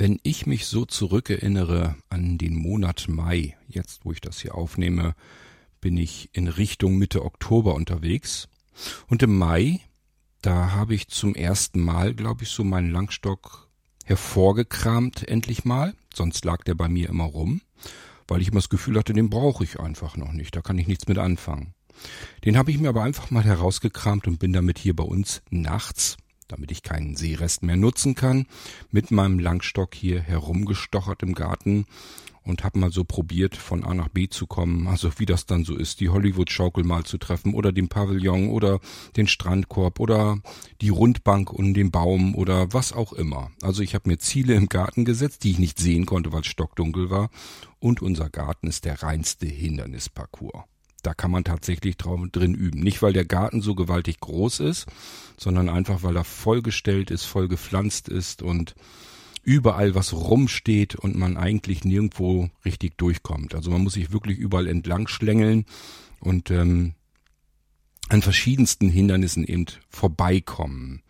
Wenn ich mich so zurückerinnere an den Monat Mai, jetzt wo ich das hier aufnehme, bin ich in Richtung Mitte Oktober unterwegs. Und im Mai, da habe ich zum ersten Mal, glaube ich, so meinen Langstock hervorgekramt, endlich mal. Sonst lag der bei mir immer rum, weil ich immer das Gefühl hatte, den brauche ich einfach noch nicht. Da kann ich nichts mit anfangen. Den habe ich mir aber einfach mal herausgekramt und bin damit hier bei uns nachts damit ich keinen Seerest mehr nutzen kann, mit meinem Langstock hier herumgestochert im Garten und habe mal so probiert, von A nach B zu kommen, also wie das dann so ist, die Hollywood-Schaukel mal zu treffen oder den Pavillon oder den Strandkorb oder die Rundbank und den Baum oder was auch immer. Also ich habe mir Ziele im Garten gesetzt, die ich nicht sehen konnte, weil es stockdunkel war und unser Garten ist der reinste Hindernisparcours. Da kann man tatsächlich drin üben. Nicht, weil der Garten so gewaltig groß ist, sondern einfach, weil er vollgestellt ist, voll gepflanzt ist und überall was rumsteht und man eigentlich nirgendwo richtig durchkommt. Also man muss sich wirklich überall entlang schlängeln und ähm, an verschiedensten Hindernissen eben vorbeikommen.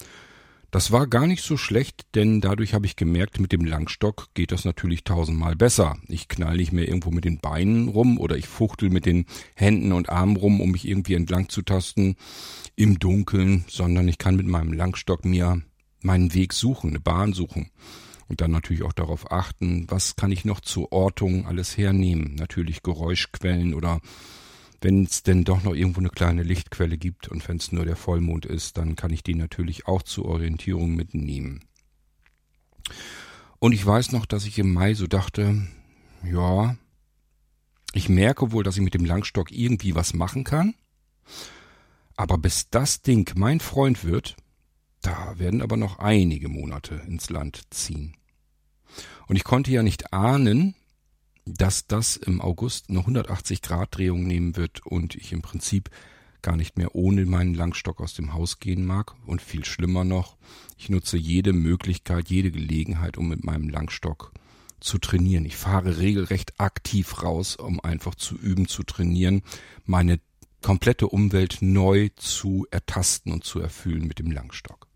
Das war gar nicht so schlecht, denn dadurch habe ich gemerkt, mit dem Langstock geht das natürlich tausendmal besser. Ich knall nicht mehr irgendwo mit den Beinen rum oder ich fuchtel mit den Händen und Armen rum, um mich irgendwie entlang zu tasten im Dunkeln, sondern ich kann mit meinem Langstock mir meinen Weg suchen, eine Bahn suchen. Und dann natürlich auch darauf achten, was kann ich noch zur Ortung alles hernehmen. Natürlich Geräuschquellen oder wenn es denn doch noch irgendwo eine kleine Lichtquelle gibt und wenn es nur der Vollmond ist, dann kann ich die natürlich auch zur Orientierung mitnehmen. Und ich weiß noch, dass ich im Mai so dachte, ja, ich merke wohl, dass ich mit dem Langstock irgendwie was machen kann. Aber bis das Ding mein Freund wird, da werden aber noch einige Monate ins Land ziehen. Und ich konnte ja nicht ahnen, dass das im August eine 180 Grad Drehung nehmen wird und ich im Prinzip gar nicht mehr ohne meinen Langstock aus dem Haus gehen mag und viel schlimmer noch, ich nutze jede Möglichkeit, jede Gelegenheit, um mit meinem Langstock zu trainieren. Ich fahre regelrecht aktiv raus, um einfach zu üben, zu trainieren, meine komplette Umwelt neu zu ertasten und zu erfüllen mit dem Langstock.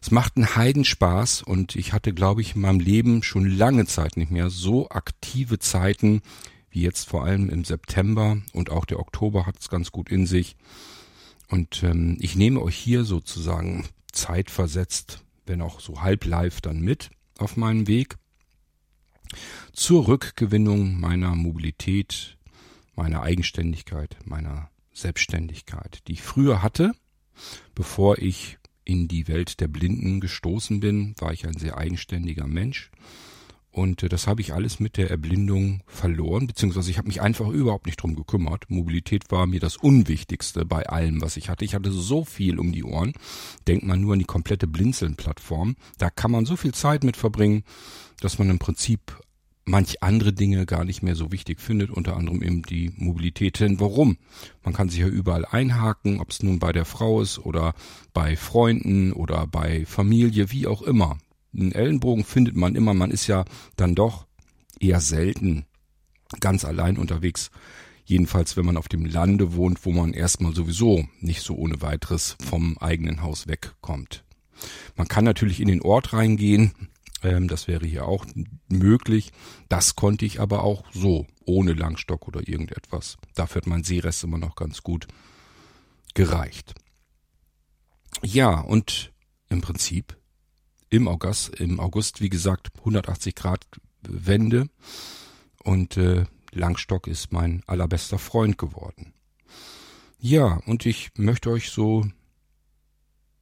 Es macht einen Heidenspaß und ich hatte, glaube ich, in meinem Leben schon lange Zeit nicht mehr so aktive Zeiten wie jetzt vor allem im September und auch der Oktober hat es ganz gut in sich. Und ähm, ich nehme euch hier sozusagen zeitversetzt, wenn auch so halb live dann mit auf meinem Weg zur Rückgewinnung meiner Mobilität, meiner Eigenständigkeit, meiner Selbstständigkeit, die ich früher hatte, bevor ich in die Welt der Blinden gestoßen bin, war ich ein sehr eigenständiger Mensch. Und äh, das habe ich alles mit der Erblindung verloren, beziehungsweise ich habe mich einfach überhaupt nicht drum gekümmert. Mobilität war mir das Unwichtigste bei allem, was ich hatte. Ich hatte so viel um die Ohren. Denkt man nur an die komplette Blinzeln-Plattform. Da kann man so viel Zeit mit verbringen, dass man im Prinzip manch andere Dinge gar nicht mehr so wichtig findet, unter anderem eben die Mobilität. Denn warum? Man kann sich ja überall einhaken, ob es nun bei der Frau ist oder bei Freunden oder bei Familie, wie auch immer. Einen Ellenbogen findet man immer, man ist ja dann doch eher selten ganz allein unterwegs. Jedenfalls, wenn man auf dem Lande wohnt, wo man erstmal sowieso nicht so ohne weiteres vom eigenen Haus wegkommt. Man kann natürlich in den Ort reingehen, ähm, das wäre hier auch möglich. Das konnte ich aber auch so, ohne Langstock oder irgendetwas. Dafür hat mein Seerest immer noch ganz gut gereicht. Ja, und im Prinzip im August, im August, wie gesagt, 180 Grad Wende und äh, Langstock ist mein allerbester Freund geworden. Ja, und ich möchte euch so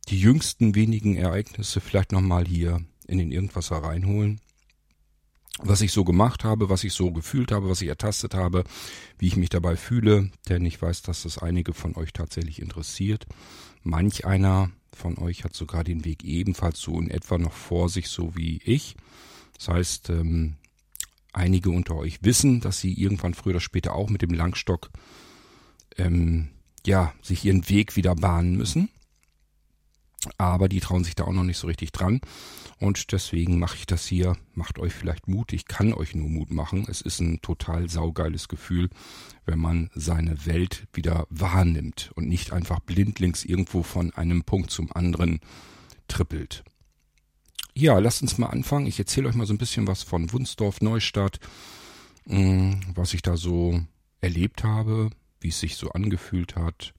die jüngsten wenigen Ereignisse vielleicht nochmal hier in den Irgendwasser reinholen. Was ich so gemacht habe, was ich so gefühlt habe, was ich ertastet habe, wie ich mich dabei fühle, denn ich weiß, dass das einige von euch tatsächlich interessiert. Manch einer von euch hat sogar den Weg ebenfalls so in etwa noch vor sich, so wie ich. Das heißt, ähm, einige unter euch wissen, dass sie irgendwann früher oder später auch mit dem Langstock ähm, ja sich ihren Weg wieder bahnen müssen aber die trauen sich da auch noch nicht so richtig dran. Und deswegen mache ich das hier. Macht euch vielleicht Mut. Ich kann euch nur Mut machen. Es ist ein total saugeiles Gefühl, wenn man seine Welt wieder wahrnimmt und nicht einfach blindlings irgendwo von einem Punkt zum anderen trippelt. ja, lasst uns mal anfangen. Ich erzähle euch mal so ein bisschen was von Wunsdorf Neustadt, mm, was ich da so erlebt habe, wie es sich so angefühlt hat.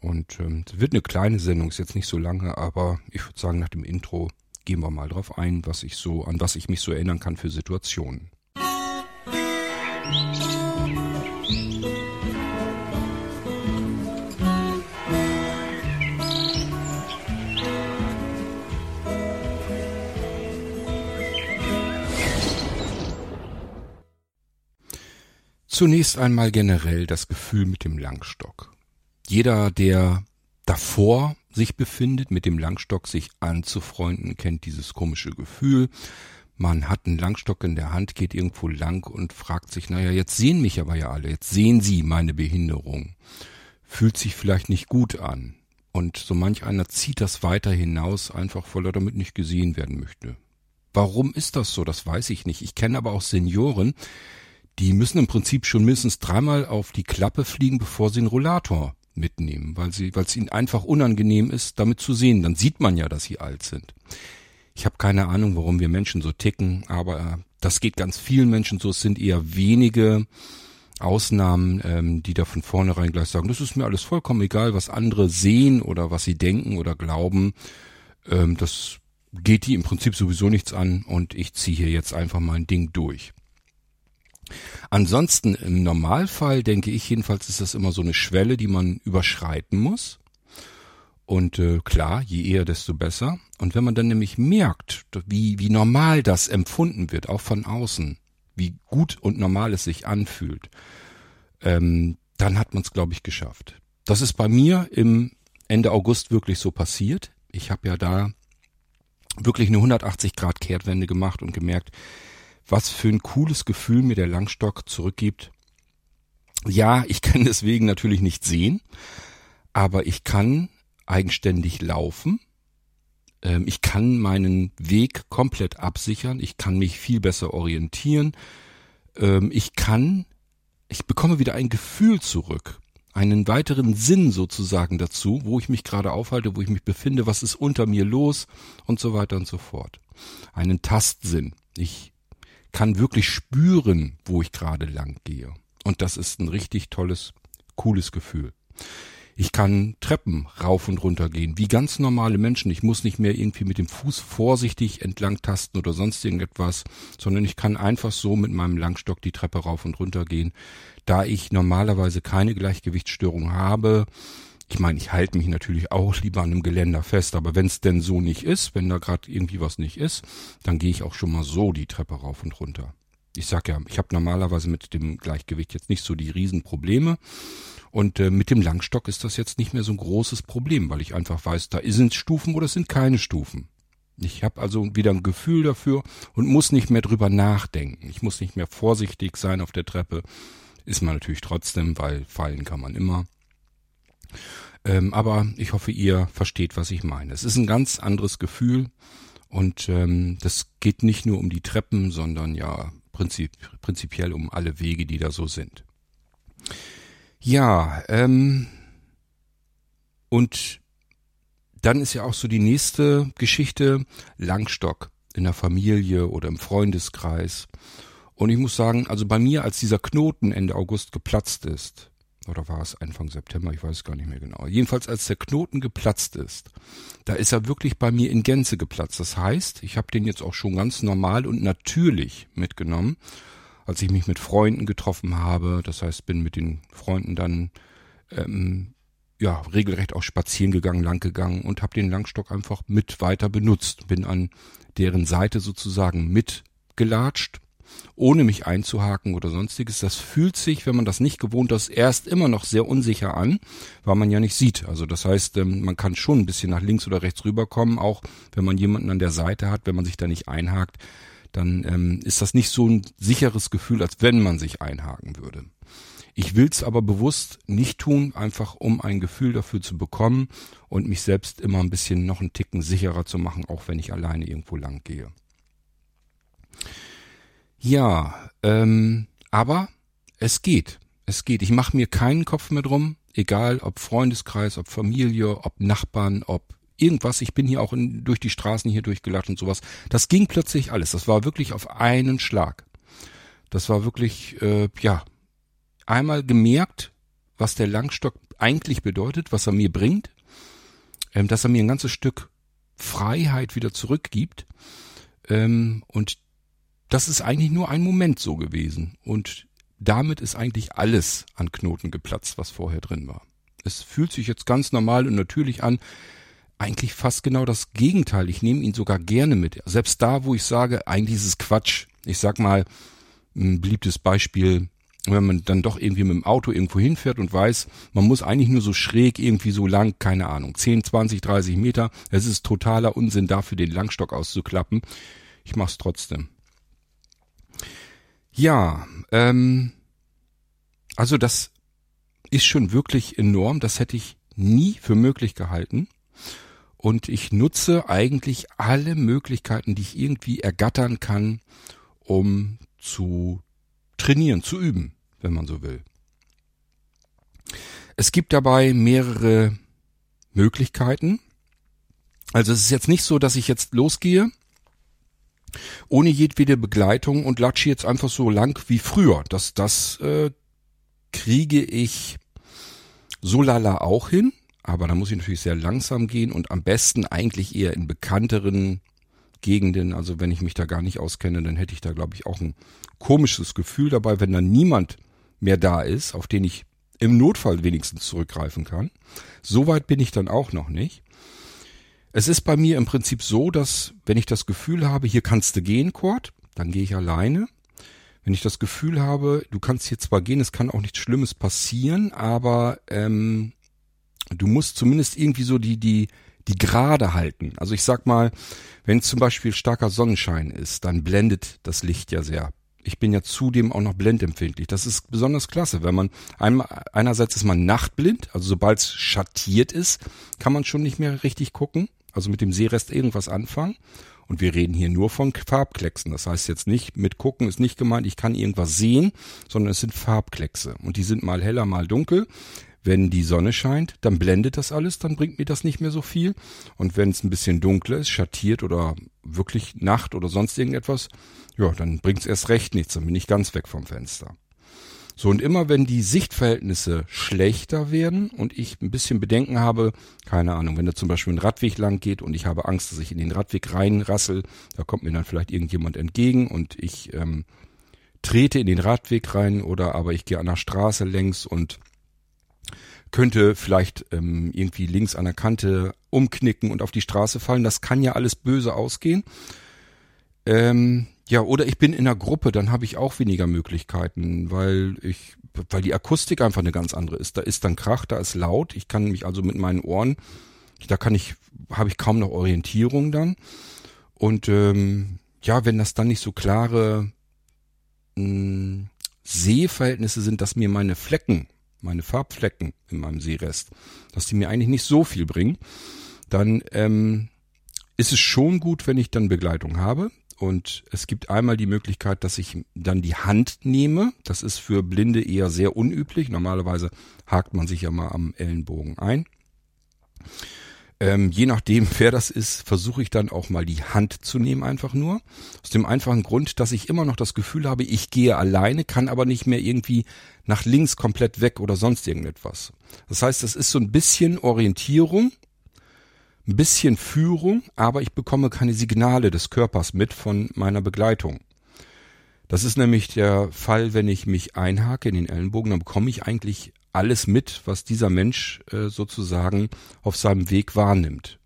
Und ähm, es wird eine kleine Sendung, ist jetzt nicht so lange, aber ich würde sagen, nach dem Intro gehen wir mal drauf ein, was ich so, an was ich mich so erinnern kann für Situationen. Zunächst einmal generell das Gefühl mit dem Langstock. Jeder, der davor sich befindet, mit dem Langstock sich anzufreunden, kennt dieses komische Gefühl. Man hat einen Langstock in der Hand, geht irgendwo lang und fragt sich, naja, jetzt sehen mich aber ja alle, jetzt sehen sie meine Behinderung. Fühlt sich vielleicht nicht gut an. Und so manch einer zieht das weiter hinaus, einfach weil er damit nicht gesehen werden möchte. Warum ist das so? Das weiß ich nicht. Ich kenne aber auch Senioren, die müssen im Prinzip schon mindestens dreimal auf die Klappe fliegen, bevor sie einen Rollator mitnehmen, weil sie, weil es ihnen einfach unangenehm ist, damit zu sehen. Dann sieht man ja, dass sie alt sind. Ich habe keine Ahnung, warum wir Menschen so ticken, aber äh, das geht ganz vielen Menschen so. Es sind eher wenige Ausnahmen, ähm, die da von vornherein gleich sagen, das ist mir alles vollkommen egal, was andere sehen oder was sie denken oder glauben. Ähm, das geht die im Prinzip sowieso nichts an und ich ziehe hier jetzt einfach mein Ding durch. Ansonsten im Normalfall denke ich jedenfalls ist das immer so eine Schwelle, die man überschreiten muss. Und äh, klar, je eher, desto besser. Und wenn man dann nämlich merkt, wie, wie normal das empfunden wird, auch von außen, wie gut und normal es sich anfühlt, ähm, dann hat man es, glaube ich, geschafft. Das ist bei mir im Ende August wirklich so passiert. Ich habe ja da wirklich eine 180 Grad Kehrtwende gemacht und gemerkt, was für ein cooles Gefühl mir der Langstock zurückgibt. Ja, ich kann deswegen natürlich nicht sehen, aber ich kann eigenständig laufen. Ähm, ich kann meinen Weg komplett absichern. Ich kann mich viel besser orientieren. Ähm, ich kann, ich bekomme wieder ein Gefühl zurück. Einen weiteren Sinn sozusagen dazu, wo ich mich gerade aufhalte, wo ich mich befinde, was ist unter mir los und so weiter und so fort. Einen Tastsinn. Ich kann wirklich spüren, wo ich gerade lang gehe. Und das ist ein richtig tolles, cooles Gefühl. Ich kann Treppen rauf und runter gehen, wie ganz normale Menschen. Ich muss nicht mehr irgendwie mit dem Fuß vorsichtig entlang tasten oder sonst irgendetwas, sondern ich kann einfach so mit meinem Langstock die Treppe rauf und runter gehen. Da ich normalerweise keine Gleichgewichtsstörung habe, ich meine, ich halte mich natürlich auch lieber an einem Geländer fest, aber wenn es denn so nicht ist, wenn da gerade irgendwie was nicht ist, dann gehe ich auch schon mal so die Treppe rauf und runter. Ich sag ja, ich habe normalerweise mit dem Gleichgewicht jetzt nicht so die Riesenprobleme. Und äh, mit dem Langstock ist das jetzt nicht mehr so ein großes Problem, weil ich einfach weiß, da sind Stufen oder sind keine Stufen. Ich habe also wieder ein Gefühl dafür und muss nicht mehr drüber nachdenken. Ich muss nicht mehr vorsichtig sein auf der Treppe. Ist man natürlich trotzdem, weil fallen kann man immer. Ähm, aber ich hoffe, ihr versteht, was ich meine. Es ist ein ganz anderes Gefühl und ähm, das geht nicht nur um die Treppen, sondern ja prinzip, prinzipiell um alle Wege, die da so sind. Ja, ähm, und dann ist ja auch so die nächste Geschichte Langstock in der Familie oder im Freundeskreis. Und ich muss sagen, also bei mir, als dieser Knoten Ende August geplatzt ist, oder war es Anfang September, ich weiß gar nicht mehr genau. Jedenfalls als der Knoten geplatzt ist, da ist er wirklich bei mir in Gänze geplatzt. Das heißt, ich habe den jetzt auch schon ganz normal und natürlich mitgenommen, als ich mich mit Freunden getroffen habe. Das heißt, bin mit den Freunden dann ähm, ja regelrecht auch spazieren gegangen, lang gegangen und habe den Langstock einfach mit weiter benutzt. Bin an deren Seite sozusagen mitgelatscht ohne mich einzuhaken oder sonstiges. Das fühlt sich, wenn man das nicht gewohnt ist, erst immer noch sehr unsicher an, weil man ja nicht sieht. Also das heißt, ähm, man kann schon ein bisschen nach links oder rechts rüberkommen, auch wenn man jemanden an der Seite hat, wenn man sich da nicht einhakt, dann ähm, ist das nicht so ein sicheres Gefühl, als wenn man sich einhaken würde. Ich will es aber bewusst nicht tun, einfach um ein Gefühl dafür zu bekommen und mich selbst immer ein bisschen noch einen Ticken sicherer zu machen, auch wenn ich alleine irgendwo lang gehe. Ja, ähm, aber es geht. Es geht. Ich mache mir keinen Kopf mehr drum, egal ob Freundeskreis, ob Familie, ob Nachbarn, ob irgendwas. Ich bin hier auch in, durch die Straßen hier durchgelatscht und sowas. Das ging plötzlich alles. Das war wirklich auf einen Schlag. Das war wirklich, äh, ja, einmal gemerkt, was der Langstock eigentlich bedeutet, was er mir bringt, ähm, dass er mir ein ganzes Stück Freiheit wieder zurückgibt. Ähm, und das ist eigentlich nur ein Moment so gewesen. Und damit ist eigentlich alles an Knoten geplatzt, was vorher drin war. Es fühlt sich jetzt ganz normal und natürlich an. Eigentlich fast genau das Gegenteil. Ich nehme ihn sogar gerne mit. Selbst da, wo ich sage, eigentlich ist es Quatsch. Ich sag mal, ein beliebtes Beispiel, wenn man dann doch irgendwie mit dem Auto irgendwo hinfährt und weiß, man muss eigentlich nur so schräg irgendwie so lang, keine Ahnung, 10, 20, 30 Meter. Es ist totaler Unsinn dafür, den Langstock auszuklappen. Ich mach's trotzdem. Ja, ähm, also das ist schon wirklich enorm. Das hätte ich nie für möglich gehalten. Und ich nutze eigentlich alle Möglichkeiten, die ich irgendwie ergattern kann, um zu trainieren, zu üben, wenn man so will. Es gibt dabei mehrere Möglichkeiten. Also es ist jetzt nicht so, dass ich jetzt losgehe ohne jedwede Begleitung und latsche jetzt einfach so lang wie früher. Das, das äh, kriege ich so lala auch hin, aber da muss ich natürlich sehr langsam gehen und am besten eigentlich eher in bekannteren Gegenden. Also wenn ich mich da gar nicht auskenne, dann hätte ich da, glaube ich, auch ein komisches Gefühl dabei, wenn da niemand mehr da ist, auf den ich im Notfall wenigstens zurückgreifen kann. Soweit bin ich dann auch noch nicht. Es ist bei mir im Prinzip so, dass wenn ich das Gefühl habe, hier kannst du gehen, Kurt, dann gehe ich alleine. Wenn ich das Gefühl habe, du kannst hier zwar gehen, es kann auch nichts Schlimmes passieren, aber ähm, du musst zumindest irgendwie so die die die Gerade halten. Also ich sag mal, wenn zum Beispiel starker Sonnenschein ist, dann blendet das Licht ja sehr. Ich bin ja zudem auch noch blendempfindlich. Das ist besonders klasse, wenn man einmal, einerseits ist man nachtblind, also sobald es schattiert ist, kann man schon nicht mehr richtig gucken also mit dem Seerest irgendwas anfangen. Und wir reden hier nur von Farbklecksen. Das heißt jetzt nicht, mit gucken ist nicht gemeint, ich kann irgendwas sehen, sondern es sind Farbkleckse. Und die sind mal heller, mal dunkel. Wenn die Sonne scheint, dann blendet das alles, dann bringt mir das nicht mehr so viel. Und wenn es ein bisschen dunkler ist, schattiert oder wirklich Nacht oder sonst irgendetwas, ja, dann bringt es erst recht nichts, dann bin ich ganz weg vom Fenster. So, und immer wenn die Sichtverhältnisse schlechter werden und ich ein bisschen Bedenken habe, keine Ahnung, wenn da zum Beispiel ein Radweg lang geht und ich habe Angst, dass ich in den Radweg reinrassel, da kommt mir dann vielleicht irgendjemand entgegen und ich ähm, trete in den Radweg rein oder aber ich gehe an der Straße längs und könnte vielleicht ähm, irgendwie links an der Kante umknicken und auf die Straße fallen. Das kann ja alles böse ausgehen. Ähm, ja, oder ich bin in einer Gruppe, dann habe ich auch weniger Möglichkeiten, weil ich, weil die Akustik einfach eine ganz andere ist. Da ist dann Krach, da ist laut. Ich kann mich also mit meinen Ohren, da kann ich, habe ich kaum noch Orientierung dann. Und ähm, ja, wenn das dann nicht so klare mh, hm, Sehverhältnisse sind, dass mir meine Flecken, meine Farbflecken in meinem Seerest, dass die mir eigentlich nicht so viel bringen, dann ähm, ist es schon gut, wenn ich dann Begleitung habe. Und es gibt einmal die Möglichkeit, dass ich dann die Hand nehme. Das ist für Blinde eher sehr unüblich. Normalerweise hakt man sich ja mal am Ellenbogen ein. Ähm, je nachdem, wer das ist, versuche ich dann auch mal die Hand zu nehmen, einfach nur. Aus dem einfachen Grund, dass ich immer noch das Gefühl habe, ich gehe alleine, kann aber nicht mehr irgendwie nach links komplett weg oder sonst irgendetwas. Das heißt, das ist so ein bisschen Orientierung ein bisschen Führung, aber ich bekomme keine Signale des Körpers mit von meiner Begleitung. Das ist nämlich der Fall, wenn ich mich einhake in den Ellenbogen, dann bekomme ich eigentlich alles mit, was dieser Mensch äh, sozusagen auf seinem Weg wahrnimmt.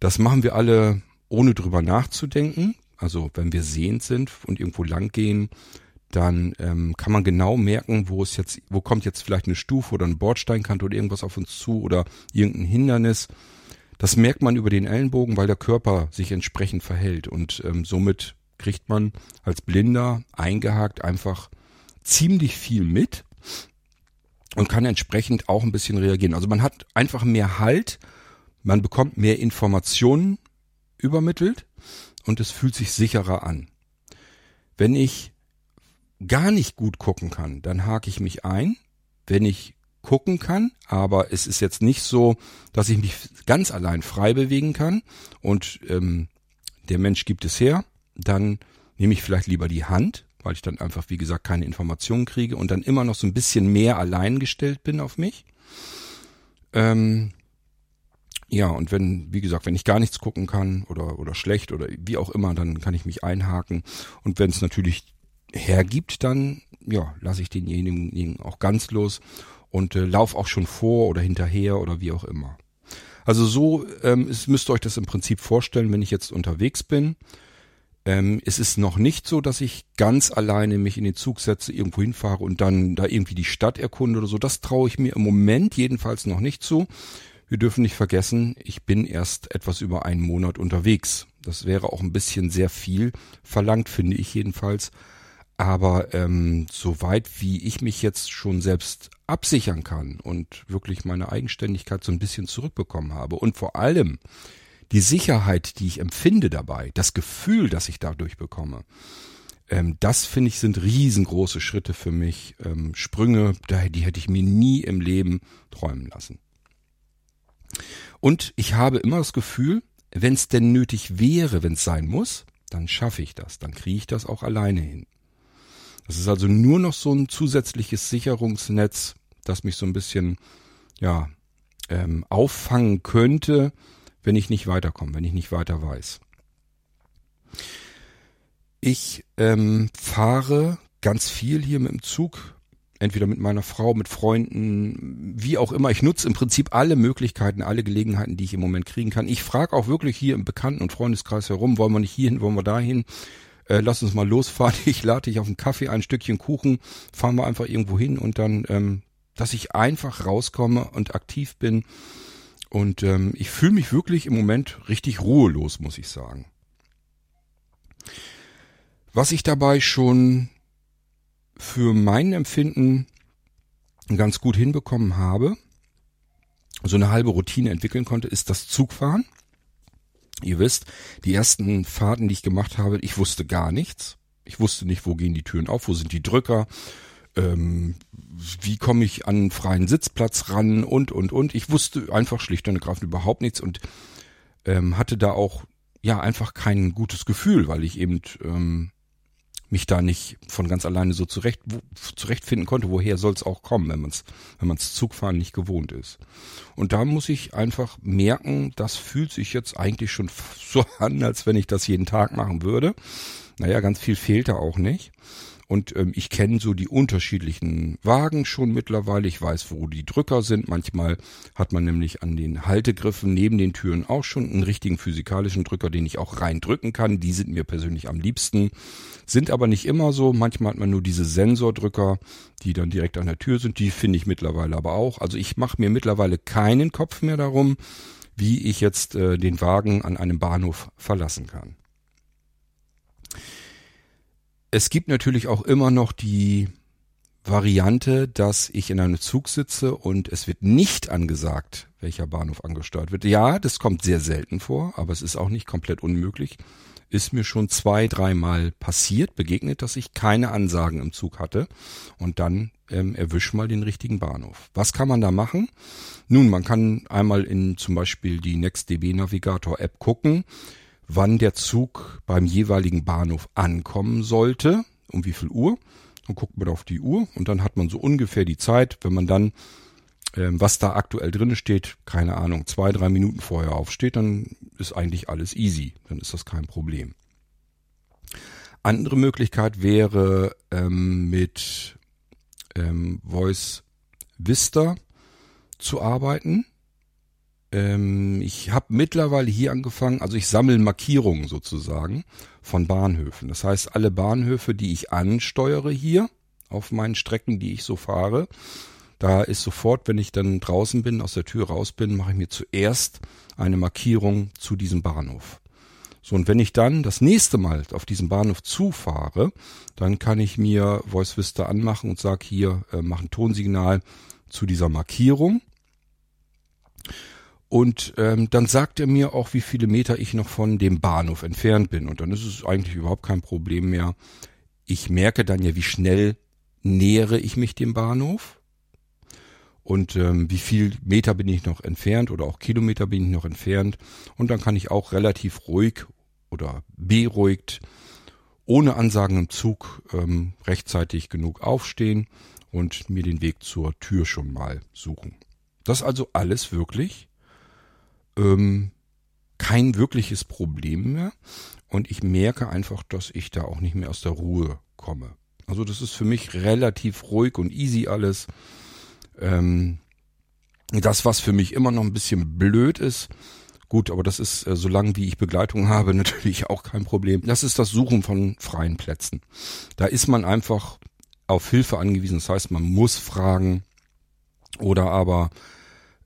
Das machen wir alle ohne drüber nachzudenken. Also wenn wir sehend sind und irgendwo lang gehen, dann ähm, kann man genau merken, wo es jetzt, wo kommt jetzt vielleicht eine Stufe oder ein Bordsteinkante oder irgendwas auf uns zu oder irgendein Hindernis. Das merkt man über den Ellenbogen, weil der Körper sich entsprechend verhält und ähm, somit kriegt man als Blinder eingehakt einfach ziemlich viel mit und kann entsprechend auch ein bisschen reagieren. Also man hat einfach mehr Halt, man bekommt mehr Informationen übermittelt und es fühlt sich sicherer an. Wenn ich gar nicht gut gucken kann, dann hake ich mich ein. Wenn ich gucken kann, aber es ist jetzt nicht so, dass ich mich ganz allein frei bewegen kann und ähm, der Mensch gibt es her, dann nehme ich vielleicht lieber die Hand, weil ich dann einfach, wie gesagt, keine Informationen kriege und dann immer noch so ein bisschen mehr allein gestellt bin auf mich. Ähm, ja, und wenn, wie gesagt, wenn ich gar nichts gucken kann oder, oder schlecht oder wie auch immer, dann kann ich mich einhaken. Und wenn es natürlich hergibt, dann, ja, lasse ich denjenigen auch ganz los und äh, lauf auch schon vor oder hinterher oder wie auch immer. Also so ähm, ist, müsst ihr euch das im Prinzip vorstellen, wenn ich jetzt unterwegs bin. Ähm, es ist noch nicht so, dass ich ganz alleine mich in den Zug setze, irgendwo hinfahre und dann da irgendwie die Stadt erkunde oder so. Das traue ich mir im Moment jedenfalls noch nicht zu. Wir dürfen nicht vergessen, ich bin erst etwas über einen Monat unterwegs. Das wäre auch ein bisschen sehr viel verlangt, finde ich jedenfalls. Aber ähm, soweit wie ich mich jetzt schon selbst absichern kann und wirklich meine Eigenständigkeit so ein bisschen zurückbekommen habe und vor allem die Sicherheit, die ich empfinde dabei, das Gefühl, das ich dadurch bekomme, ähm, das finde ich sind riesengroße Schritte für mich, ähm, Sprünge, die hätte ich mir nie im Leben träumen lassen. Und ich habe immer das Gefühl, wenn es denn nötig wäre, wenn es sein muss, dann schaffe ich das, dann kriege ich das auch alleine hin. Das ist also nur noch so ein zusätzliches Sicherungsnetz, das mich so ein bisschen ja ähm, auffangen könnte, wenn ich nicht weiterkomme, wenn ich nicht weiter weiß. Ich ähm, fahre ganz viel hier mit dem Zug entweder mit meiner Frau, mit Freunden, wie auch immer. Ich nutze im Prinzip alle Möglichkeiten, alle Gelegenheiten, die ich im Moment kriegen kann. Ich frage auch wirklich hier im Bekannten- und Freundeskreis herum, wollen wir nicht hierhin, wollen wir dahin? Äh, lass uns mal losfahren. Ich lade dich auf einen Kaffee, ein Stückchen Kuchen, fahren wir einfach irgendwo hin und dann, ähm, dass ich einfach rauskomme und aktiv bin. Und ähm, ich fühle mich wirklich im Moment richtig ruhelos, muss ich sagen. Was ich dabei schon für mein Empfinden ganz gut hinbekommen habe, so eine halbe Routine entwickeln konnte, ist das Zugfahren. Ihr wisst, die ersten Fahrten, die ich gemacht habe, ich wusste gar nichts. Ich wusste nicht, wo gehen die Türen auf, wo sind die Drücker, ähm, wie komme ich an einen freien Sitzplatz ran und, und, und. Ich wusste einfach schlicht und ergreifend überhaupt nichts und ähm, hatte da auch ja einfach kein gutes Gefühl, weil ich eben ähm, mich da nicht von ganz alleine so zurecht, wo, zurechtfinden konnte, woher soll es auch kommen, wenn man es wenn man's Zugfahren nicht gewohnt ist. Und da muss ich einfach merken, das fühlt sich jetzt eigentlich schon so an, als wenn ich das jeden Tag machen würde. Naja, ganz viel fehlt da auch nicht. Und ähm, ich kenne so die unterschiedlichen Wagen schon mittlerweile. Ich weiß, wo die Drücker sind. Manchmal hat man nämlich an den Haltegriffen neben den Türen auch schon einen richtigen physikalischen Drücker, den ich auch reindrücken kann. Die sind mir persönlich am liebsten. Sind aber nicht immer so. Manchmal hat man nur diese Sensordrücker, die dann direkt an der Tür sind. Die finde ich mittlerweile aber auch. Also ich mache mir mittlerweile keinen Kopf mehr darum, wie ich jetzt äh, den Wagen an einem Bahnhof verlassen kann. Es gibt natürlich auch immer noch die Variante, dass ich in einem Zug sitze und es wird nicht angesagt, welcher Bahnhof angesteuert wird. Ja, das kommt sehr selten vor, aber es ist auch nicht komplett unmöglich. Ist mir schon zwei, dreimal passiert, begegnet, dass ich keine Ansagen im Zug hatte und dann ähm, erwisch mal den richtigen Bahnhof. Was kann man da machen? Nun, man kann einmal in zum Beispiel die NextDB Navigator App gucken wann der Zug beim jeweiligen Bahnhof ankommen sollte, um wie viel Uhr. Dann guckt man auf die Uhr und dann hat man so ungefähr die Zeit, wenn man dann, ähm, was da aktuell drin steht, keine Ahnung, zwei, drei Minuten vorher aufsteht, dann ist eigentlich alles easy. Dann ist das kein Problem. Andere Möglichkeit wäre ähm, mit ähm, Voice Vista zu arbeiten. Ähm, ich habe mittlerweile hier angefangen, also ich sammle Markierungen sozusagen von Bahnhöfen. Das heißt, alle Bahnhöfe, die ich ansteuere hier auf meinen Strecken, die ich so fahre, da ist sofort, wenn ich dann draußen bin, aus der Tür raus bin, mache ich mir zuerst eine Markierung zu diesem Bahnhof. So, und wenn ich dann das nächste Mal auf diesem Bahnhof zufahre, dann kann ich mir Voice Vista anmachen und sage hier, äh, mach ein Tonsignal zu dieser Markierung. Und ähm, dann sagt er mir auch, wie viele Meter ich noch von dem Bahnhof entfernt bin. Und dann ist es eigentlich überhaupt kein Problem mehr. Ich merke dann ja, wie schnell nähere ich mich dem Bahnhof. und ähm, wie viel Meter bin ich noch entfernt oder auch Kilometer bin ich noch entfernt. Und dann kann ich auch relativ ruhig oder beruhigt, ohne Ansagen im Zug, ähm, rechtzeitig genug aufstehen und mir den Weg zur Tür schon mal suchen. Das also alles wirklich ähm, kein wirkliches Problem mehr. Und ich merke einfach, dass ich da auch nicht mehr aus der Ruhe komme. Also das ist für mich relativ ruhig und easy alles. Ähm, das, was für mich immer noch ein bisschen blöd ist, gut, aber das ist, äh, solange wie ich Begleitung habe, natürlich auch kein Problem. Das ist das Suchen von freien Plätzen. Da ist man einfach auf Hilfe angewiesen. Das heißt, man muss fragen oder aber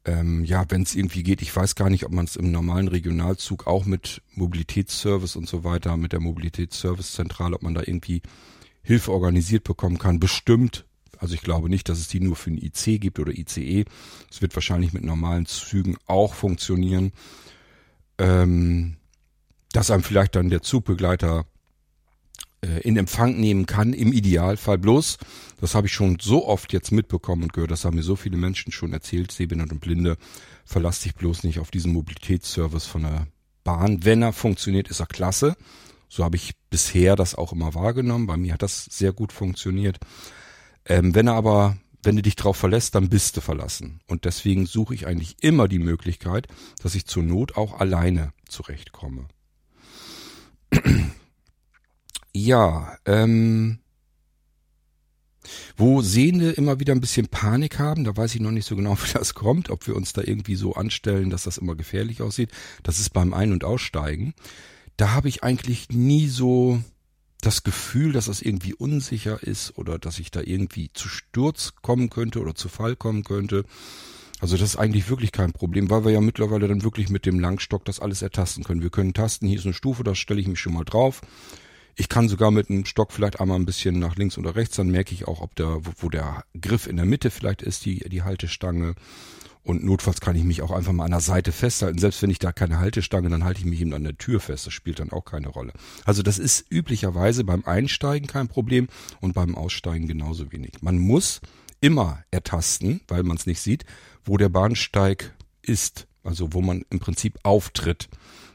ähm, ja, wenn es irgendwie geht, ich weiß gar nicht, ob man es im normalen Regionalzug auch mit Mobilitätsservice und so weiter, mit der Mobilitätsservicezentrale, ob man da irgendwie Hilfe organisiert bekommen kann. Bestimmt also ich glaube nicht, dass es die nur für ein IC gibt oder ICE. Es wird wahrscheinlich mit normalen Zügen auch funktionieren. Ähm, dass einem vielleicht dann der Zugbegleiter in Empfang nehmen kann, im Idealfall bloß. Das habe ich schon so oft jetzt mitbekommen und gehört, das haben mir so viele Menschen schon erzählt, Sehbehinderte und Blinde, verlass dich bloß nicht auf diesen Mobilitätsservice von der Bahn. Wenn er funktioniert, ist er klasse. So habe ich bisher das auch immer wahrgenommen. Bei mir hat das sehr gut funktioniert. Ähm, wenn er aber, wenn du dich drauf verlässt, dann bist du verlassen. Und deswegen suche ich eigentlich immer die Möglichkeit, dass ich zur Not auch alleine zurechtkomme. Ja, ähm, wo Sehende immer wieder ein bisschen Panik haben, da weiß ich noch nicht so genau, wie das kommt, ob wir uns da irgendwie so anstellen, dass das immer gefährlich aussieht. Das ist beim Ein- und Aussteigen. Da habe ich eigentlich nie so das Gefühl, dass das irgendwie unsicher ist oder dass ich da irgendwie zu Sturz kommen könnte oder zu Fall kommen könnte. Also das ist eigentlich wirklich kein Problem, weil wir ja mittlerweile dann wirklich mit dem Langstock das alles ertasten können. Wir können tasten, hier ist eine Stufe, da stelle ich mich schon mal drauf. Ich kann sogar mit einem Stock vielleicht einmal ein bisschen nach links oder rechts, dann merke ich auch, ob der, wo der Griff in der Mitte vielleicht ist, die, die Haltestange. Und notfalls kann ich mich auch einfach mal an der Seite festhalten. Selbst wenn ich da keine Haltestange, dann halte ich mich eben an der Tür fest. Das spielt dann auch keine Rolle. Also das ist üblicherweise beim Einsteigen kein Problem und beim Aussteigen genauso wenig. Man muss immer ertasten, weil man es nicht sieht, wo der Bahnsteig ist. Also wo man im Prinzip auftritt.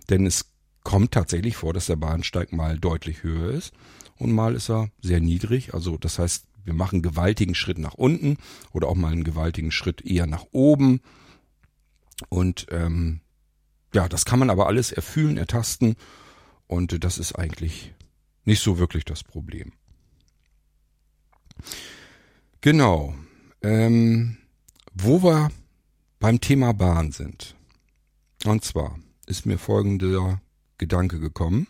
Denn es kommt tatsächlich vor, dass der Bahnsteig mal deutlich höher ist und mal ist er sehr niedrig. Also das heißt, wir machen einen gewaltigen Schritt nach unten oder auch mal einen gewaltigen Schritt eher nach oben. Und ähm, ja, das kann man aber alles erfühlen, ertasten. Und das ist eigentlich nicht so wirklich das Problem. Genau. Ähm, wo wir beim Thema Bahn sind. Und zwar ist mir folgender Gedanke gekommen.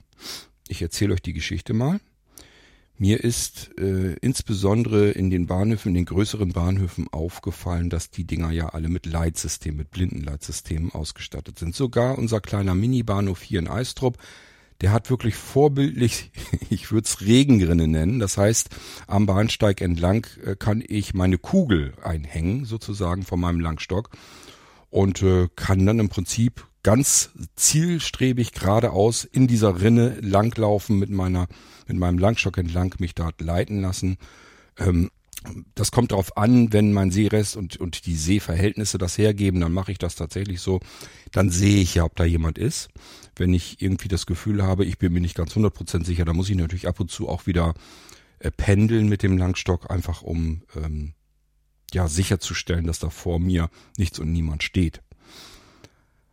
Ich erzähle euch die Geschichte mal. Mir ist äh, insbesondere in den Bahnhöfen, in den größeren Bahnhöfen aufgefallen, dass die Dinger ja alle mit Leitsystemen, mit Blindenleitsystemen ausgestattet sind. Sogar unser kleiner Mini-Bahnhof hier in Eistrup, der hat wirklich vorbildlich, ich würde es Regenrinne nennen. Das heißt, am Bahnsteig entlang äh, kann ich meine Kugel einhängen, sozusagen von meinem Langstock und äh, kann dann im Prinzip ganz zielstrebig geradeaus in dieser Rinne langlaufen mit meiner mit meinem Langstock entlang mich dort leiten lassen. Ähm, das kommt darauf an, wenn mein Seerest und, und die Seeverhältnisse das hergeben, dann mache ich das tatsächlich so. Dann sehe ich ja, ob da jemand ist. Wenn ich irgendwie das Gefühl habe, ich bin mir nicht ganz 100% sicher, dann muss ich natürlich ab und zu auch wieder äh, pendeln mit dem Langstock, einfach um ähm, ja sicherzustellen, dass da vor mir nichts und niemand steht.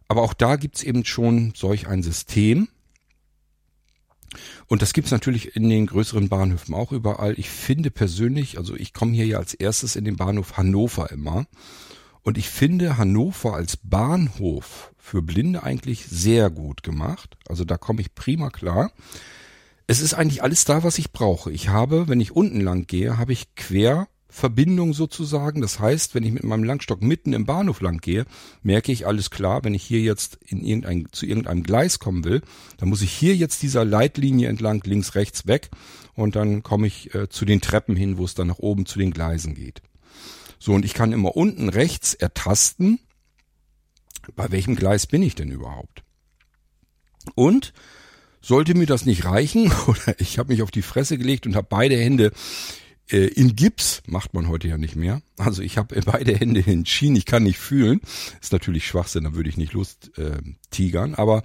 Aber auch da gibt's eben schon solch ein System, und das gibt's natürlich in den größeren Bahnhöfen auch überall. Ich finde persönlich, also ich komme hier ja als erstes in den Bahnhof Hannover immer. Und ich finde Hannover als Bahnhof für Blinde eigentlich sehr gut gemacht. Also da komme ich prima klar. Es ist eigentlich alles da, was ich brauche. Ich habe, wenn ich unten lang gehe, habe ich quer Verbindung sozusagen. Das heißt, wenn ich mit meinem Langstock mitten im Bahnhof lang gehe, merke ich alles klar, wenn ich hier jetzt in irgendein, zu irgendeinem Gleis kommen will, dann muss ich hier jetzt dieser Leitlinie entlang links, rechts weg und dann komme ich äh, zu den Treppen hin, wo es dann nach oben zu den Gleisen geht. So, und ich kann immer unten rechts ertasten, bei welchem Gleis bin ich denn überhaupt? Und sollte mir das nicht reichen oder ich habe mich auf die Fresse gelegt und habe beide Hände Äh, in Gips macht man heute ja nicht mehr. Also ich habe beide Hände in Schienen, ich kann nicht fühlen. Ist natürlich Schwachsinn, da würde ich nicht Lust äh, tigern. Aber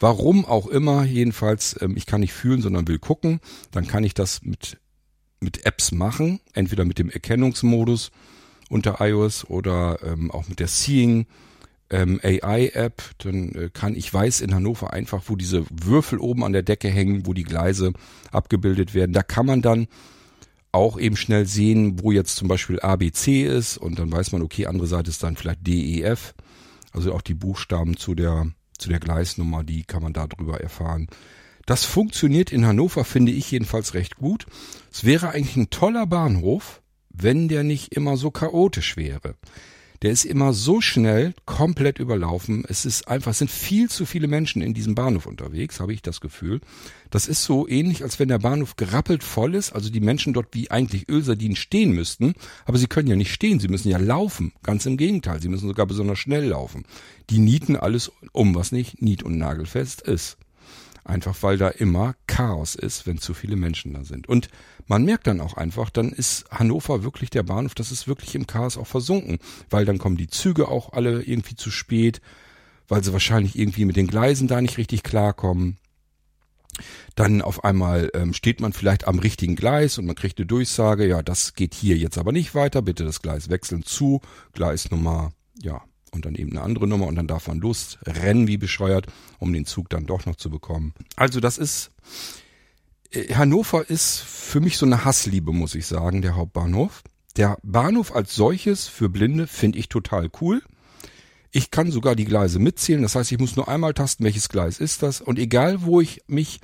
warum auch immer, jedenfalls, ähm, ich kann nicht fühlen, sondern will gucken. Dann kann ich das mit, mit Apps machen. Entweder mit dem Erkennungsmodus unter iOS oder ähm, auch mit der Seeing ähm, AI-App. Dann äh, kann ich weiß in Hannover einfach, wo diese Würfel oben an der Decke hängen, wo die Gleise abgebildet werden. Da kann man dann auch eben schnell sehen, wo jetzt zum Beispiel ABC ist und dann weiß man, okay, andere Seite ist dann vielleicht DEF. Also auch die Buchstaben zu der, zu der Gleisnummer, die kann man darüber erfahren. Das funktioniert in Hannover, finde ich jedenfalls recht gut. Es wäre eigentlich ein toller Bahnhof, wenn der nicht immer so chaotisch wäre. Der ist immer so schnell komplett überlaufen. Es ist einfach, es sind viel zu viele Menschen in diesem Bahnhof unterwegs, habe ich das Gefühl. Das ist so ähnlich, als wenn der Bahnhof gerappelt voll ist, also die Menschen dort wie eigentlich Ölsardinen stehen müssten, aber sie können ja nicht stehen, sie müssen ja laufen. Ganz im Gegenteil, sie müssen sogar besonders schnell laufen. Die nieten alles um, was nicht nied- und nagelfest ist. Einfach weil da immer Chaos ist, wenn zu viele Menschen da sind. Und man merkt dann auch einfach, dann ist Hannover wirklich der Bahnhof, das ist wirklich im Chaos auch versunken, weil dann kommen die Züge auch alle irgendwie zu spät, weil sie wahrscheinlich irgendwie mit den Gleisen da nicht richtig klarkommen. Dann auf einmal ähm, steht man vielleicht am richtigen Gleis und man kriegt eine Durchsage, ja, das geht hier jetzt aber nicht weiter, bitte das Gleis wechseln zu Gleis Nummer, ja, und dann eben eine andere Nummer und dann darf man losrennen wie bescheuert, um den Zug dann doch noch zu bekommen. Also das ist, äh, Hannover ist für mich so eine Hassliebe, muss ich sagen, der Hauptbahnhof. Der Bahnhof als solches für Blinde finde ich total cool. Ich kann sogar die Gleise mitzählen, das heißt, ich muss nur einmal tasten, welches Gleis ist das und egal wo ich mich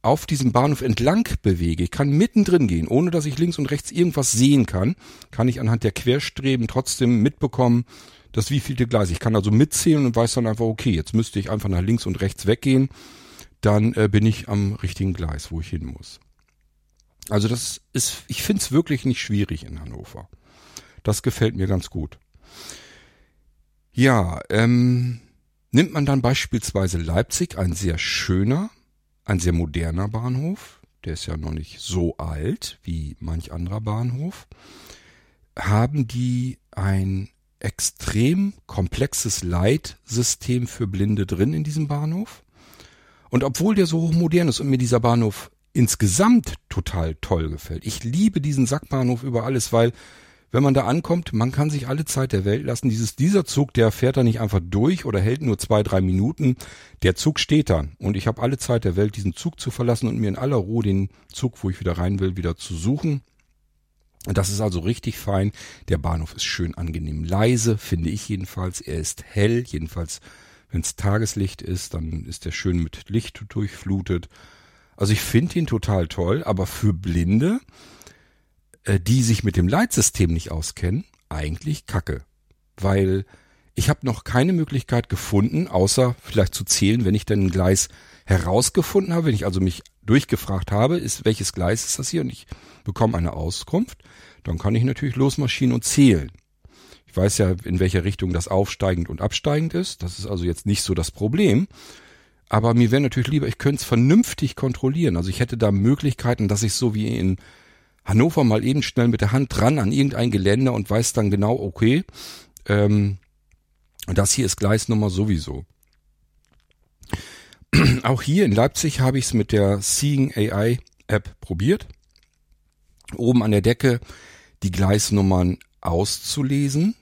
auf diesem Bahnhof entlang bewege, ich kann mittendrin gehen, ohne dass ich links und rechts irgendwas sehen kann, kann ich anhand der Querstreben trotzdem mitbekommen, das wievielte Gleis. Ich kann also mitzählen und weiß dann einfach, okay, jetzt müsste ich einfach nach links und rechts weggehen. Dann äh, bin ich am richtigen Gleis, wo ich hin muss. Also das ist, ich finde es wirklich nicht schwierig in Hannover. Das gefällt mir ganz gut. Ja, ähm, nimmt man dann beispielsweise Leipzig, ein sehr schöner, ein sehr moderner Bahnhof, der ist ja noch nicht so alt wie manch anderer Bahnhof, haben die ein extrem komplexes Leitsystem für Blinde drin in diesem Bahnhof. Und obwohl der so hochmodern ist und mir dieser Bahnhof insgesamt total toll gefällt, ich liebe diesen Sackbahnhof über alles, weil wenn man da ankommt, man kann sich alle Zeit der Welt lassen. Dieses, dieser Zug, der fährt da nicht einfach durch oder hält nur zwei, drei Minuten. Der Zug steht da. Und ich habe alle Zeit der Welt, diesen Zug zu verlassen und mir in aller Ruhe den Zug, wo ich wieder rein will, wieder zu suchen. Das ist also richtig fein. Der Bahnhof ist schön angenehm leise, finde ich jedenfalls. Er ist hell, jedenfalls wenn es Tageslicht ist, dann ist er schön mit Licht durchflutet. Also ich finde ihn total toll, aber für Blinde, äh, die sich mit dem Leitsystem nicht auskennen, eigentlich kacke. Weil ich habe noch keine Möglichkeit gefunden, außer vielleicht zu zählen, wenn ich dann ein Gleis herausgefunden habe, wenn ich also mich durchgefragt habe, ist welches Gleis ist das hier und ich bekomme eine Auskunft, dann kann ich natürlich losmarschieren und zählen. Ich weiß ja, in welcher Richtung das aufsteigend und absteigend ist. Das ist also jetzt nicht so das Problem. Aber mir wäre natürlich lieber, ich könnte es vernünftig kontrollieren. Also ich hätte da Möglichkeiten, dass ich so wie in Hannover mal eben schnell mit der Hand dran an irgendein Geländer und weiß dann genau, okay, ähm, das hier ist Gleisnummer sowieso. Auch hier in Leipzig habe ich es mit der Seeing AI App probiert. Oben an der Decke die Gleisnummern auszulesen.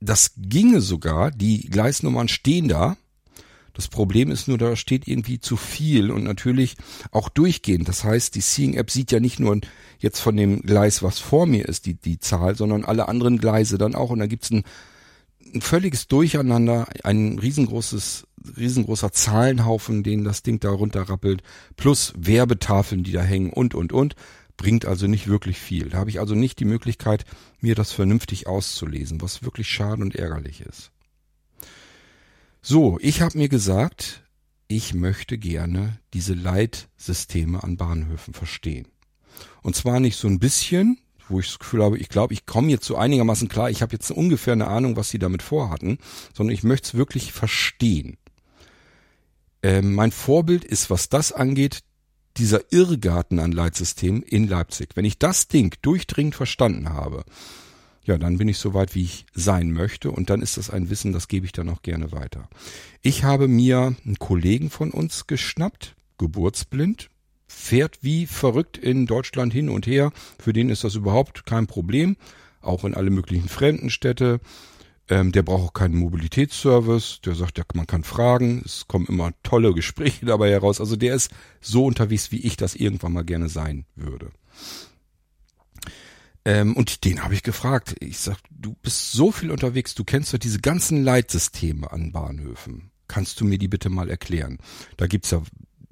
Das ginge sogar, die Gleisnummern stehen da. Das Problem ist nur, da steht irgendwie zu viel und natürlich auch durchgehend. Das heißt, die Seeing App sieht ja nicht nur jetzt von dem Gleis, was vor mir ist, die, die Zahl, sondern alle anderen Gleise dann auch. Und da gibt's ein, ein völliges Durcheinander, ein riesengroßes, riesengroßer Zahlenhaufen, den das Ding da runterrappelt, plus Werbetafeln, die da hängen und, und, und bringt also nicht wirklich viel. Da habe ich also nicht die Möglichkeit, mir das vernünftig auszulesen, was wirklich schade und ärgerlich ist. So, ich habe mir gesagt, ich möchte gerne diese Leitsysteme an Bahnhöfen verstehen. Und zwar nicht so ein bisschen, wo ich das Gefühl habe, ich glaube, ich komme jetzt so einigermaßen klar, ich habe jetzt ungefähr eine Ahnung, was sie damit vorhatten, sondern ich möchte es wirklich verstehen. Ähm, mein Vorbild ist, was das angeht, dieser Irrgarten an Leitsystemen in Leipzig. Wenn ich das Ding durchdringend verstanden habe, ja, dann bin ich so weit, wie ich sein möchte und dann ist das ein Wissen, das gebe ich dann auch gerne weiter. Ich habe mir einen Kollegen von uns geschnappt, geburtsblind, fährt wie verrückt in Deutschland hin und her. Für den ist das überhaupt kein Problem, auch in alle möglichen Fremdenstädte. Ähm, der braucht auch keinen Mobilitätsservice. Der sagt, ja, man kann fragen. Es kommen immer tolle Gespräche dabei heraus. Also der ist so unterwegs, wie ich das irgendwann mal gerne sein würde. Ähm, und den habe ich gefragt. Ich sag, du bist so viel unterwegs, du kennst doch diese ganzen Leitsysteme an Bahnhöfen. Kannst du mir die bitte mal erklären? Da gibt's ja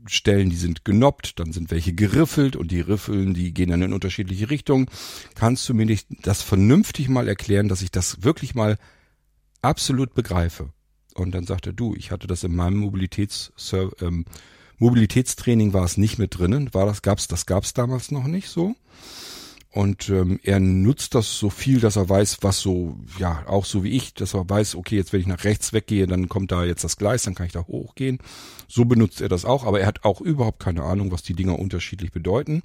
Stellen, die sind genoppt, dann sind welche geriffelt und die Riffeln, die gehen dann in unterschiedliche Richtungen. Kannst du mir nicht das vernünftig mal erklären, dass ich das wirklich mal absolut begreife? Und dann sagt er, du, ich hatte das in meinem Mobilitäts ähm, Mobilitätstraining war es nicht mit drinnen, war das gab's, das gab's damals noch nicht so. Und ähm, er nutzt das so viel, dass er weiß, was so, ja, auch so wie ich, dass er weiß, okay, jetzt wenn ich nach rechts weggehe, dann kommt da jetzt das Gleis, dann kann ich da hochgehen. So benutzt er das auch, aber er hat auch überhaupt keine Ahnung, was die Dinger unterschiedlich bedeuten.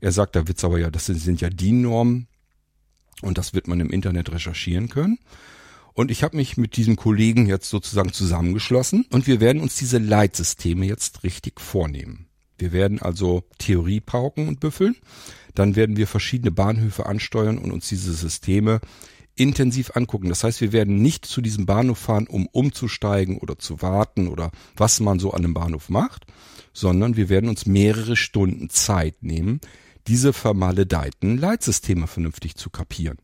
Er sagt, da wird's aber ja, das sind, sind ja DIN-Normen und das wird man im Internet recherchieren können. Und ich habe mich mit diesem Kollegen jetzt sozusagen zusammengeschlossen und wir werden uns diese Leitsysteme jetzt richtig vornehmen. Wir werden also Theorie pauken und büffeln. Dann werden wir verschiedene Bahnhöfe ansteuern und uns diese Systeme intensiv angucken. Das heißt, wir werden nicht zu diesem Bahnhof fahren, um umzusteigen oder zu warten oder was man so an einem Bahnhof macht, sondern wir werden uns mehrere Stunden Zeit nehmen, diese vermaledeiten Leitsysteme vernünftig zu kapieren.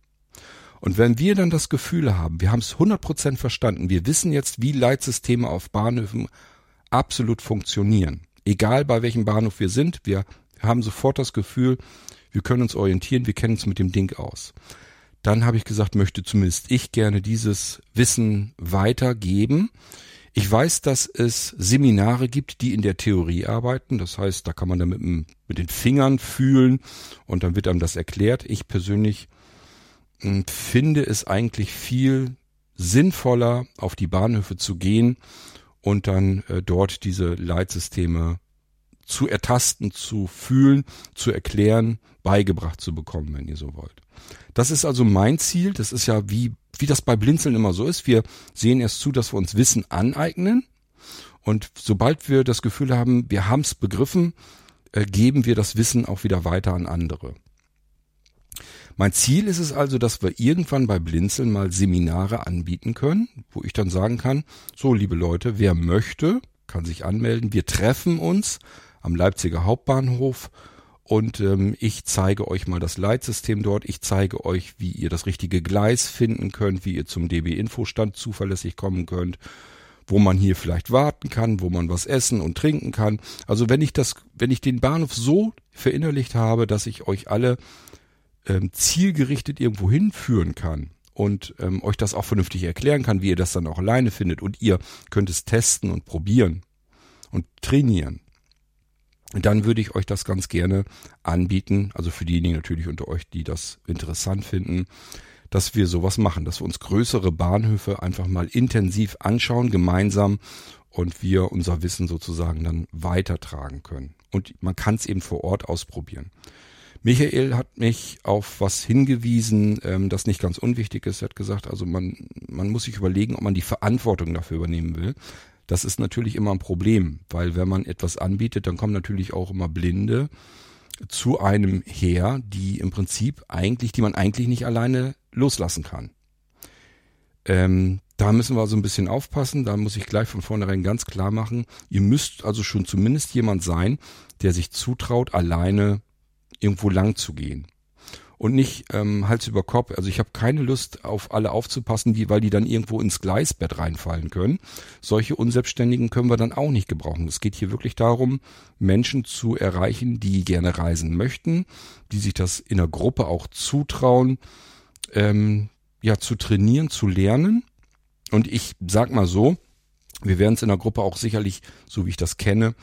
Und wenn wir dann das Gefühl haben, wir haben es 100% verstanden, wir wissen jetzt, wie Leitsysteme auf Bahnhöfen absolut funktionieren, egal bei welchem Bahnhof wir sind, wir haben sofort das Gefühl, wir können uns orientieren, wir kennen uns mit dem Ding aus. Dann habe ich gesagt, möchte zumindest ich gerne dieses Wissen weitergeben. Ich weiß, dass es Seminare gibt, die in der Theorie arbeiten. Das heißt, da kann man dann mit, mit den Fingern fühlen und dann wird einem das erklärt. Ich persönlich finde es eigentlich viel sinnvoller, auf die Bahnhöfe zu gehen und dann äh, dort diese Leitsysteme zu ertasten, zu fühlen, zu erklären, beigebracht zu bekommen, wenn ihr so wollt. Das ist also mein Ziel. Das ist ja wie, wie das bei Blinzeln immer so ist. Wir sehen erst zu, dass wir uns Wissen aneignen. Und sobald wir das Gefühl haben, wir haben es begriffen, äh, geben wir das Wissen auch wieder weiter an andere. Mein Ziel ist es also, dass wir irgendwann bei Blinzeln mal Seminare anbieten können, wo ich dann sagen kann, so liebe Leute, wer möchte, kann sich anmelden. Wir treffen uns am Leipziger Hauptbahnhof und ähm, ich zeige euch mal das Leitsystem dort. Ich zeige euch, wie ihr das richtige Gleis finden könnt, wie ihr zum DB-Infostand zuverlässig kommen könnt, wo man hier vielleicht warten kann, wo man was essen und trinken kann. Also wenn ich das, wenn ich den Bahnhof so verinnerlicht habe, dass ich euch alle ähm, zielgerichtet irgendwo hinführen kann und ähm, euch das auch vernünftig erklären kann, wie ihr das dann auch alleine findet und ihr könnt es testen und probieren und trainieren dann würde ich euch das ganz gerne anbieten, also für diejenigen natürlich unter euch, die das interessant finden, dass wir sowas machen, dass wir uns größere Bahnhöfe einfach mal intensiv anschauen, gemeinsam und wir unser Wissen sozusagen dann weitertragen können. Und man kann es eben vor Ort ausprobieren. Michael hat mich auf was hingewiesen, ähm, das nicht ganz unwichtig ist. Er hat gesagt, also man, man muss sich überlegen, ob man die Verantwortung dafür übernehmen will. Das ist natürlich immer ein Problem, weil wenn man etwas anbietet, dann kommen natürlich auch immer Blinde zu einem her, die im Prinzip eigentlich, die man eigentlich nicht alleine loslassen kann. Ähm, da müssen wir also ein bisschen aufpassen. Da muss ich gleich von vornherein ganz klar machen, ihr müsst also schon zumindest jemand sein, der sich zutraut, alleine irgendwo lang zu gehen und nicht ähm, Hals über Kopf. Also ich habe keine Lust, auf alle aufzupassen, die, weil die dann irgendwo ins Gleisbett reinfallen können. Solche Unselbstständigen können wir dann auch nicht gebrauchen. Es geht hier wirklich darum, Menschen zu erreichen, die gerne reisen möchten, die sich das in der Gruppe auch zutrauen, ähm, ja, zu trainieren, zu lernen. Und ich sag mal so, wir werden es in der Gruppe auch sicherlich, so wie ich das kenne,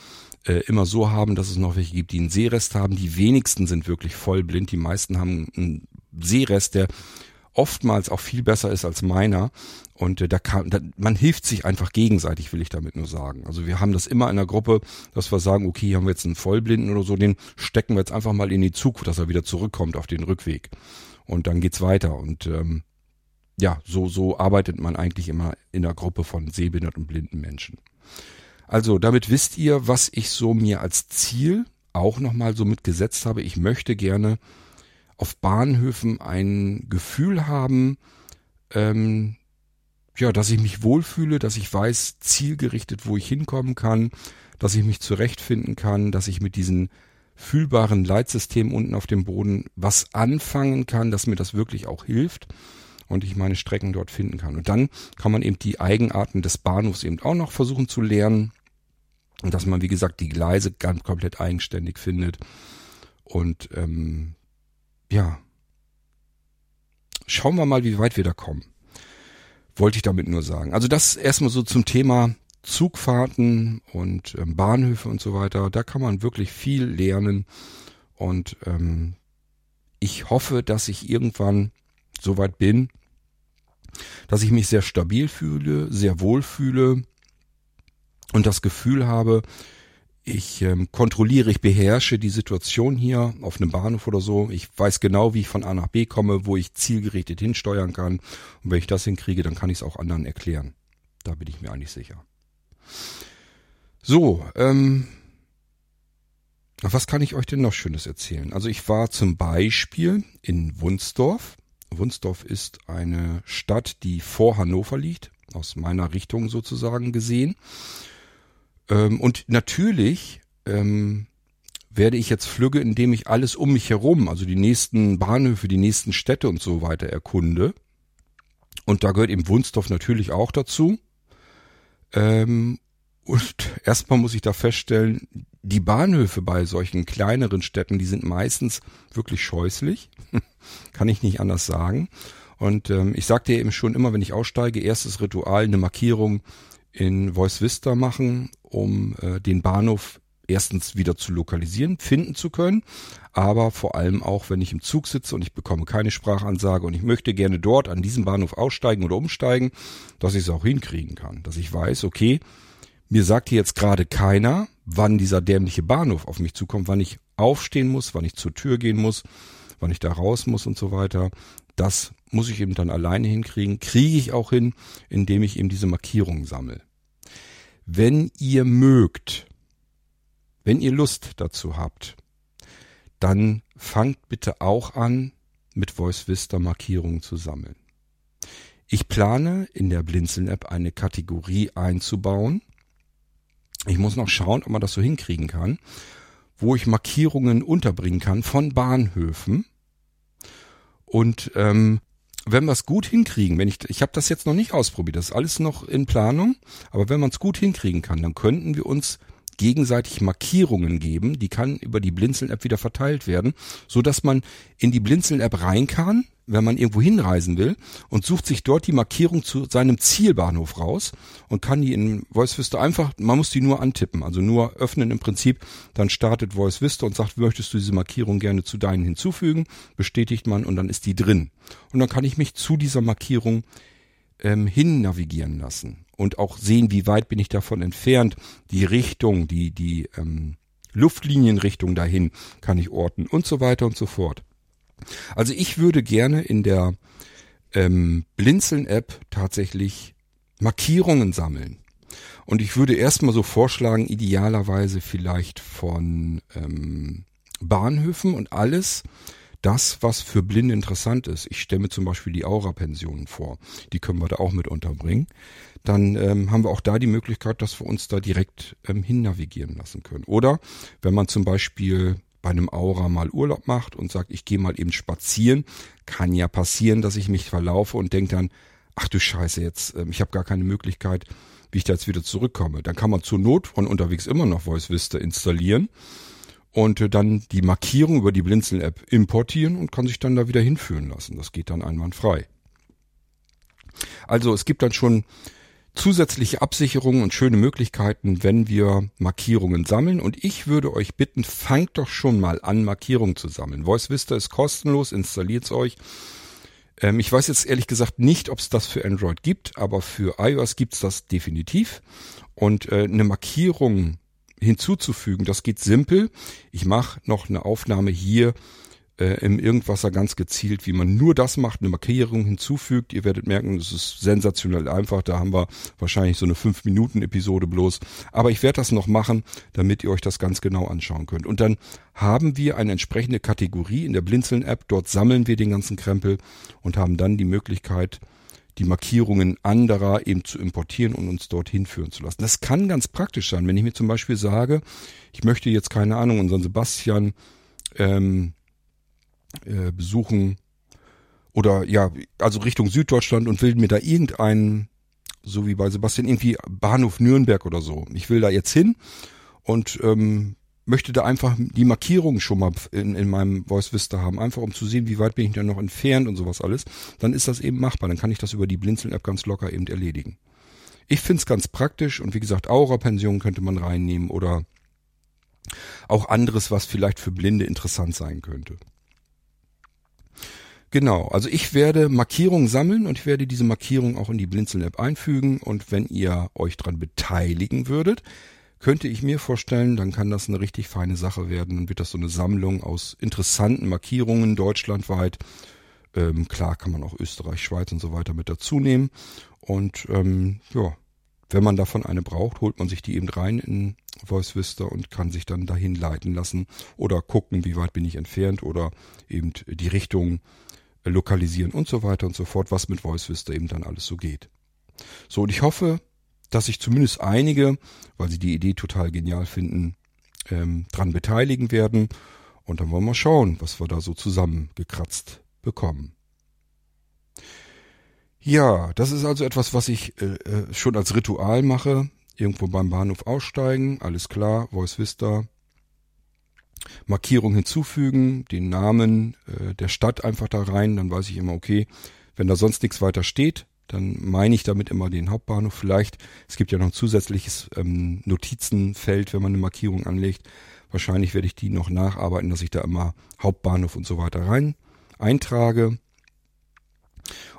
äh, immer so haben, dass es noch welche gibt, die einen Sehrest haben. Die wenigsten sind wirklich vollblind. Die meisten haben einen Sehrest, der oftmals auch viel besser ist als meiner. Und äh, da kann, da, man hilft sich einfach gegenseitig, will ich damit nur sagen. Also wir haben das immer in der Gruppe, dass wir sagen, okay, hier haben wir jetzt einen Vollblinden oder so, den stecken wir jetzt einfach mal in die Zug, dass er wieder zurückkommt auf den Rückweg. Und dann geht's weiter. Und ähm, ja, so, so arbeitet man eigentlich immer in der Gruppe von sehbehinderten und blinden Menschen. Also damit wisst ihr, was ich so mir als Ziel auch nochmal so mitgesetzt habe. Ich möchte gerne auf Bahnhöfen ein Gefühl haben, ähm, ja, dass ich mich wohlfühle, dass ich weiß, zielgerichtet, wo ich hinkommen kann, dass ich mich zurechtfinden kann, dass ich mit diesen fühlbaren Leitsystemen unten auf dem Boden was anfangen kann, dass mir das wirklich auch hilft und ich meine Strecken dort finden kann. Und dann kann man eben die Eigenarten des Bahnhofs eben auch noch versuchen zu lernen und dass man, wie gesagt, die Gleise ganz komplett eigenständig findet und ähm, ja, schauen wir mal, wie weit wir da kommen. Wollte ich damit nur sagen. Also das erstmal so zum Thema Zugfahrten und ähm, Bahnhöfe und so weiter. Da kann man wirklich viel lernen. Und ähm, ich hoffe, dass ich irgendwann so weit bin, dass ich mich sehr stabil fühle, sehr wohl fühle und das Gefühl habe, ich ähm, kontrolliere, ich beherrsche die Situation hier auf einem Bahnhof oder so. Ich weiß genau, wie ich von A nach B komme, wo ich zielgerichtet hinsteuern kann. Und wenn ich das hinkriege, dann kann ich es auch anderen erklären. Da bin ich mir eigentlich sicher. So, ähm, was kann ich euch denn noch Schönes erzählen? Also ich war zum Beispiel in Wunsdorf. Wunsdorf ist eine Stadt, die vor Hannover liegt, aus meiner Richtung sozusagen gesehen. Ähm, und natürlich ähm, werde ich jetzt flügge, indem ich alles um mich herum, also die nächsten Bahnhöfe, die nächsten Städte und so weiter erkunde. Und da gehört eben Wunsdorf natürlich auch dazu. Ähm, und erstmal muss ich da feststellen, die Bahnhöfe bei solchen kleineren Städten, die sind meistens wirklich scheußlich. Kann ich nicht anders sagen. Und ähm, ich sagte eben schon immer, wenn ich aussteige, erstes Ritual, eine Markierung in Voice Vista machen, um äh, den Bahnhof erstens wieder zu lokalisieren, finden zu können, aber vor allem auch, wenn ich im Zug sitze und ich bekomme keine Sprachansage und ich möchte gerne dort an diesem Bahnhof aussteigen oder umsteigen, dass ich es auch hinkriegen kann, dass ich weiß, okay, mir sagt hier jetzt gerade keiner, wann dieser dämliche Bahnhof auf mich zukommt, wann ich aufstehen muss, wann ich zur Tür gehen muss, wann ich da raus muss und so weiter. Das muss ich eben dann alleine hinkriegen, kriege ich auch hin, indem ich eben diese Markierungen sammle. Wenn ihr mögt, wenn ihr Lust dazu habt, dann fangt bitte auch an, mit Voice Vista Markierungen zu sammeln. Ich plane in der Blinzeln App eine Kategorie einzubauen. Ich muss noch schauen, ob man das so hinkriegen kann, wo ich Markierungen unterbringen kann von Bahnhöfen. Und ähm, wenn wir es gut hinkriegen, wenn ich, ich habe das jetzt noch nicht ausprobiert, das ist alles noch in Planung, aber wenn man es gut hinkriegen kann, dann könnten wir uns gegenseitig Markierungen geben, die kann über die Blinzeln-App wieder verteilt werden, so dass man in die Blinzeln-App rein kann, wenn man irgendwo hinreisen will und sucht sich dort die Markierung zu seinem Zielbahnhof raus und kann die in Voice Vista einfach, man muss die nur antippen, also nur öffnen im Prinzip, dann startet Voice Vista und sagt, möchtest du diese Markierung gerne zu deinen hinzufügen, bestätigt man und dann ist die drin. Und dann kann ich mich zu dieser Markierung ähm, hin navigieren lassen und auch sehen, wie weit bin ich davon entfernt. Die Richtung, die, die ähm, Luftlinienrichtung dahin kann ich orten und so weiter und so fort. Also ich würde gerne in der ähm, Blinzeln-App tatsächlich Markierungen sammeln. Und ich würde erstmal so vorschlagen, idealerweise vielleicht von ähm, Bahnhöfen und alles, das, was für Blinde interessant ist. Ich stelle mir zum Beispiel die Aura-Pensionen vor. Die können wir da auch mit unterbringen. Dann ähm, haben wir auch da die Möglichkeit, dass wir uns da direkt ähm, hin navigieren lassen können. Oder wenn man zum Beispiel bei einem Aura mal Urlaub macht und sagt, ich gehe mal eben spazieren, kann ja passieren, dass ich mich verlaufe und denke dann, ach du Scheiße, jetzt, ähm, ich habe gar keine Möglichkeit, wie ich da jetzt wieder zurückkomme. Dann kann man zur Not von unterwegs immer noch Voice Vista installieren und äh, dann die Markierung über die Blinzeln-App importieren und kann sich dann da wieder hinführen lassen. Das geht dann einwandfrei. Also es gibt dann schon zusätzliche Absicherungen und schöne Möglichkeiten, wenn wir Markierungen sammeln. Und ich würde euch bitten, fangt doch schon mal an, Markierungen zu sammeln. Voice Vista ist kostenlos, installiert's euch. Ähm, ich weiß jetzt ehrlich gesagt nicht, ob es das für Android gibt, aber für iOS gibt's das definitiv. Und äh, eine Markierung hinzuzufügen, das geht simpel. Ich mache noch eine Aufnahme hier äh, im Irgendwasser ganz gezielt, wie man nur das macht, eine Markierung hinzufügt. Ihr werdet merken, es ist sensationell einfach. Da haben wir wahrscheinlich so eine 5-Minuten-Episode bloß. Aber ich werde das noch machen, damit ihr euch das ganz genau anschauen könnt. Und dann haben wir eine entsprechende Kategorie in der Blinzeln-App. Dort sammeln wir den ganzen Krempel und haben dann die Möglichkeit, die Markierungen anderer eben zu importieren und uns dorthin führen zu lassen. Das kann ganz praktisch sein, wenn ich mir zum Beispiel sage, ich möchte jetzt keine Ahnung, unseren Sebastian ähm, äh, besuchen oder ja, also Richtung Süddeutschland und will mir da irgendeinen, so wie bei Sebastian, irgendwie Bahnhof Nürnberg oder so. Ich will da jetzt hin und ähm, möchte da einfach die Markierung schon mal in, in meinem Voice Vista haben, einfach um zu sehen, wie weit bin ich denn noch entfernt und sowas alles, dann ist das eben machbar. Dann kann ich das über die Blinzeln-App ganz locker eben erledigen. Ich find's ganz praktisch und wie gesagt, Aura-Pension könnte man reinnehmen oder auch anderes, was vielleicht für Blinde interessant sein könnte. Genau, also ich werde Markierungen sammeln und ich werde diese Markierungen auch in die Blinzeln-App einfügen und wenn ihr euch dran beteiligen würdet, könnte ich mir vorstellen, dann kann das eine richtig feine Sache werden. Dann wird das so eine Sammlung aus interessanten Markierungen deutschlandweit. Ähm, klar kann man auch Österreich, Schweiz und so weiter mit dazu nehmen. Und ähm, ja, wenn man davon eine braucht, holt man sich die eben rein in Voice und kann sich dann dahin leiten lassen oder gucken, wie weit bin ich entfernt oder eben die Richtung lokalisieren und so weiter und so fort, was mit Voice Vista eben dann alles so geht. So, und ich hoffe, dass sich zumindest einige, weil sie die Idee total genial finden, ähm, dran beteiligen werden. Und dann wollen wir schauen, was wir da so zusammengekratzt bekommen. Ja, das ist also etwas, was ich äh, äh, schon als Ritual mache. Irgendwo beim Bahnhof aussteigen, alles klar, Voice Vista. Markierung hinzufügen, den Namen äh, der Stadt einfach da rein, dann weiß ich immer, okay, wenn da sonst nichts weiter steht, dann meine ich damit immer den Hauptbahnhof. Vielleicht, es gibt ja noch ein zusätzliches ähm, Notizenfeld, wenn man eine Markierung anlegt. Wahrscheinlich werde ich die noch nacharbeiten, dass ich da immer Hauptbahnhof und so weiter rein eintrage.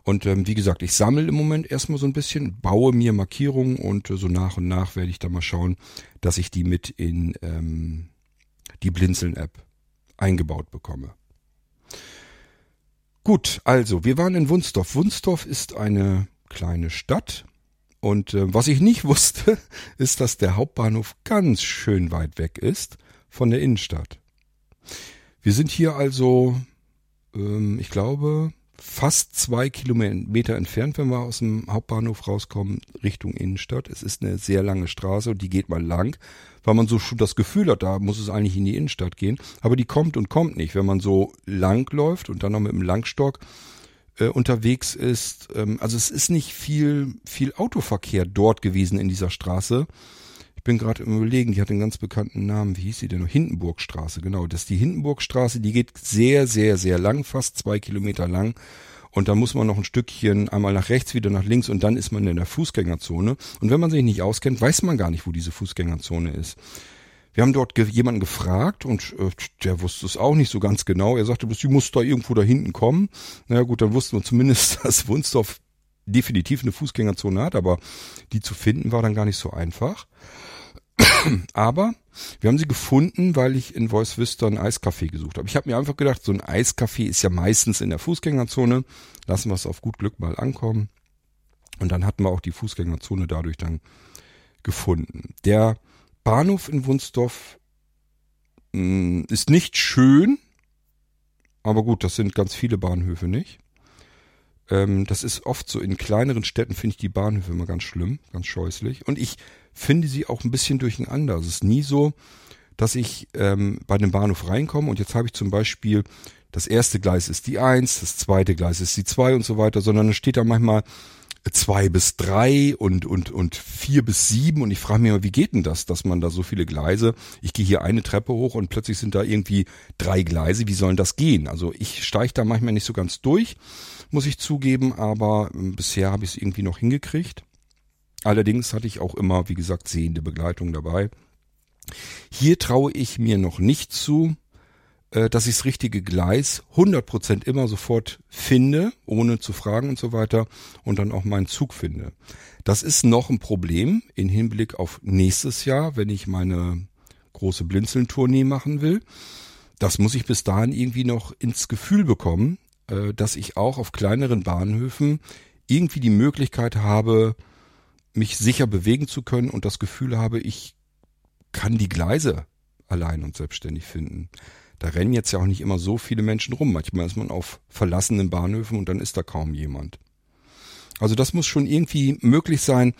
Und ähm, wie gesagt, ich sammle im Moment erstmal so ein bisschen, baue mir Markierungen und äh, so nach und nach werde ich da mal schauen, dass ich die mit in ähm, die Blinzeln-App eingebaut bekomme. Gut, also wir waren in Wunsdorf. Wunsdorf ist eine kleine Stadt. Und äh, was ich nicht wusste, ist, dass der Hauptbahnhof ganz schön weit weg ist von der Innenstadt. Wir sind hier also, ähm, ich glaube, fast zwei Kilometer entfernt, wenn wir aus dem Hauptbahnhof rauskommen, Richtung Innenstadt. Es ist eine sehr lange Straße und die geht mal lang, weil man so schon das Gefühl hat, da muss es eigentlich in die Innenstadt gehen. Aber die kommt und kommt nicht. Wenn man so lang läuft und dann noch mit dem Langstock äh, unterwegs ist, ähm, also es ist nicht viel, viel Autoverkehr dort gewesen in dieser Straße. Ich bin gerade im Überlegen, die hat einen ganz bekannten Namen. Wie hieß sie denn noch? Hindenburgstraße, genau. Das ist die Hindenburgstraße, die geht sehr, sehr, sehr lang, fast zwei Kilometer lang. Und dann muss man noch ein Stückchen einmal nach rechts, wieder nach links und dann ist man in der Fußgängerzone. Und wenn man sich nicht auskennt, weiß man gar nicht, wo diese Fußgängerzone ist. Wir haben dort ge jemanden gefragt und äh, der wusste es auch nicht so ganz genau. Er sagte, die muss da irgendwo da hinten kommen. Na naja, gut, dann wussten wir zumindest, dass Wunsdorf definitiv eine Fußgängerzone hat, aber die zu finden war dann gar nicht so einfach. Aber wir haben sie gefunden, weil ich in Voice Vista ein Eiscafé gesucht habe. Ich habe mir einfach gedacht, so ein Eiscafé ist ja meistens in der Fußgängerzone. Lassen wir es auf gut Glück mal ankommen. Und dann hatten wir auch die Fußgängerzone dadurch dann gefunden. Der Bahnhof in Wunsdorf hm, ist nicht schön, aber gut, das sind ganz viele Bahnhöfe nicht. Ähm, das ist oft so in kleineren Städten finde ich die Bahnhöfe immer ganz schlimm, ganz scheußlich. Und ich finde sie auch ein bisschen durcheinander. Es ist nie so, dass ich ähm, bei dem Bahnhof reinkomme und jetzt habe ich zum Beispiel das erste Gleis ist die eins, das zweite Gleis ist die zwei und so weiter, sondern es steht da manchmal zwei bis drei und, und, und vier bis sieben und ich frage mich immer, wie geht denn das, dass man da so viele Gleise, ich gehe hier eine Treppe hoch und plötzlich sind da irgendwie drei Gleise, wie sollen das gehen? Also ich steige da manchmal nicht so ganz durch, muss ich zugeben, aber ähm, bisher habe ich es irgendwie noch hingekriegt. Allerdings hatte ich auch immer, wie gesagt, sehende Begleitung dabei. Hier traue ich mir noch nicht zu, äh, dass ich das richtige Gleis 100% immer sofort finde, ohne zu fragen und so weiter und dann auch meinen Zug finde. Das ist noch ein Problem in Hinblick auf nächstes Jahr, wenn ich meine große Blinzeln-Tournee machen will. Das muss ich bis dahin irgendwie noch ins Gefühl bekommen, dass ich auch auf kleineren Bahnhöfen irgendwie die Möglichkeit habe, mich sicher bewegen zu können und das Gefühl habe, ich kann die Gleise allein und selbstständig finden. Da rennen jetzt ja auch nicht immer so viele Menschen rum. Manchmal ist man auf verlassenen Bahnhöfen und dann ist da kaum jemand. Also das muss schon irgendwie möglich sein.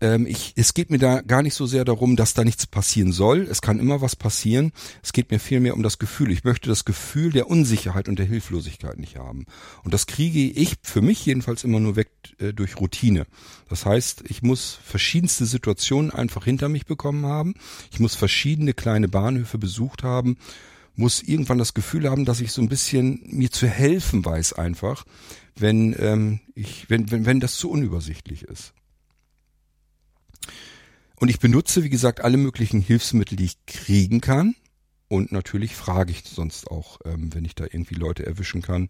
Ähm, ich, es geht mir da gar nicht so sehr darum, dass da nichts passieren soll. Es kann immer was passieren. Es geht mir vielmehr um das Gefühl. Ich möchte das Gefühl der Unsicherheit und der Hilflosigkeit nicht haben. Und das kriege ich für mich jedenfalls immer nur weg äh, durch Routine. Das heißt, ich muss verschiedenste Situationen einfach hinter mich bekommen haben. Ich muss verschiedene kleine Bahnhöfe besucht haben muss irgendwann das Gefühl haben, dass ich so ein bisschen mir zu helfen weiß einfach, wenn ähm, ich, wenn, wenn, wenn das zu unübersichtlich ist. Und ich benutze, wie gesagt, alle möglichen Hilfsmittel, die ich kriegen kann. Und natürlich frage ich sonst auch, ähm, wenn ich da irgendwie Leute erwischen kann,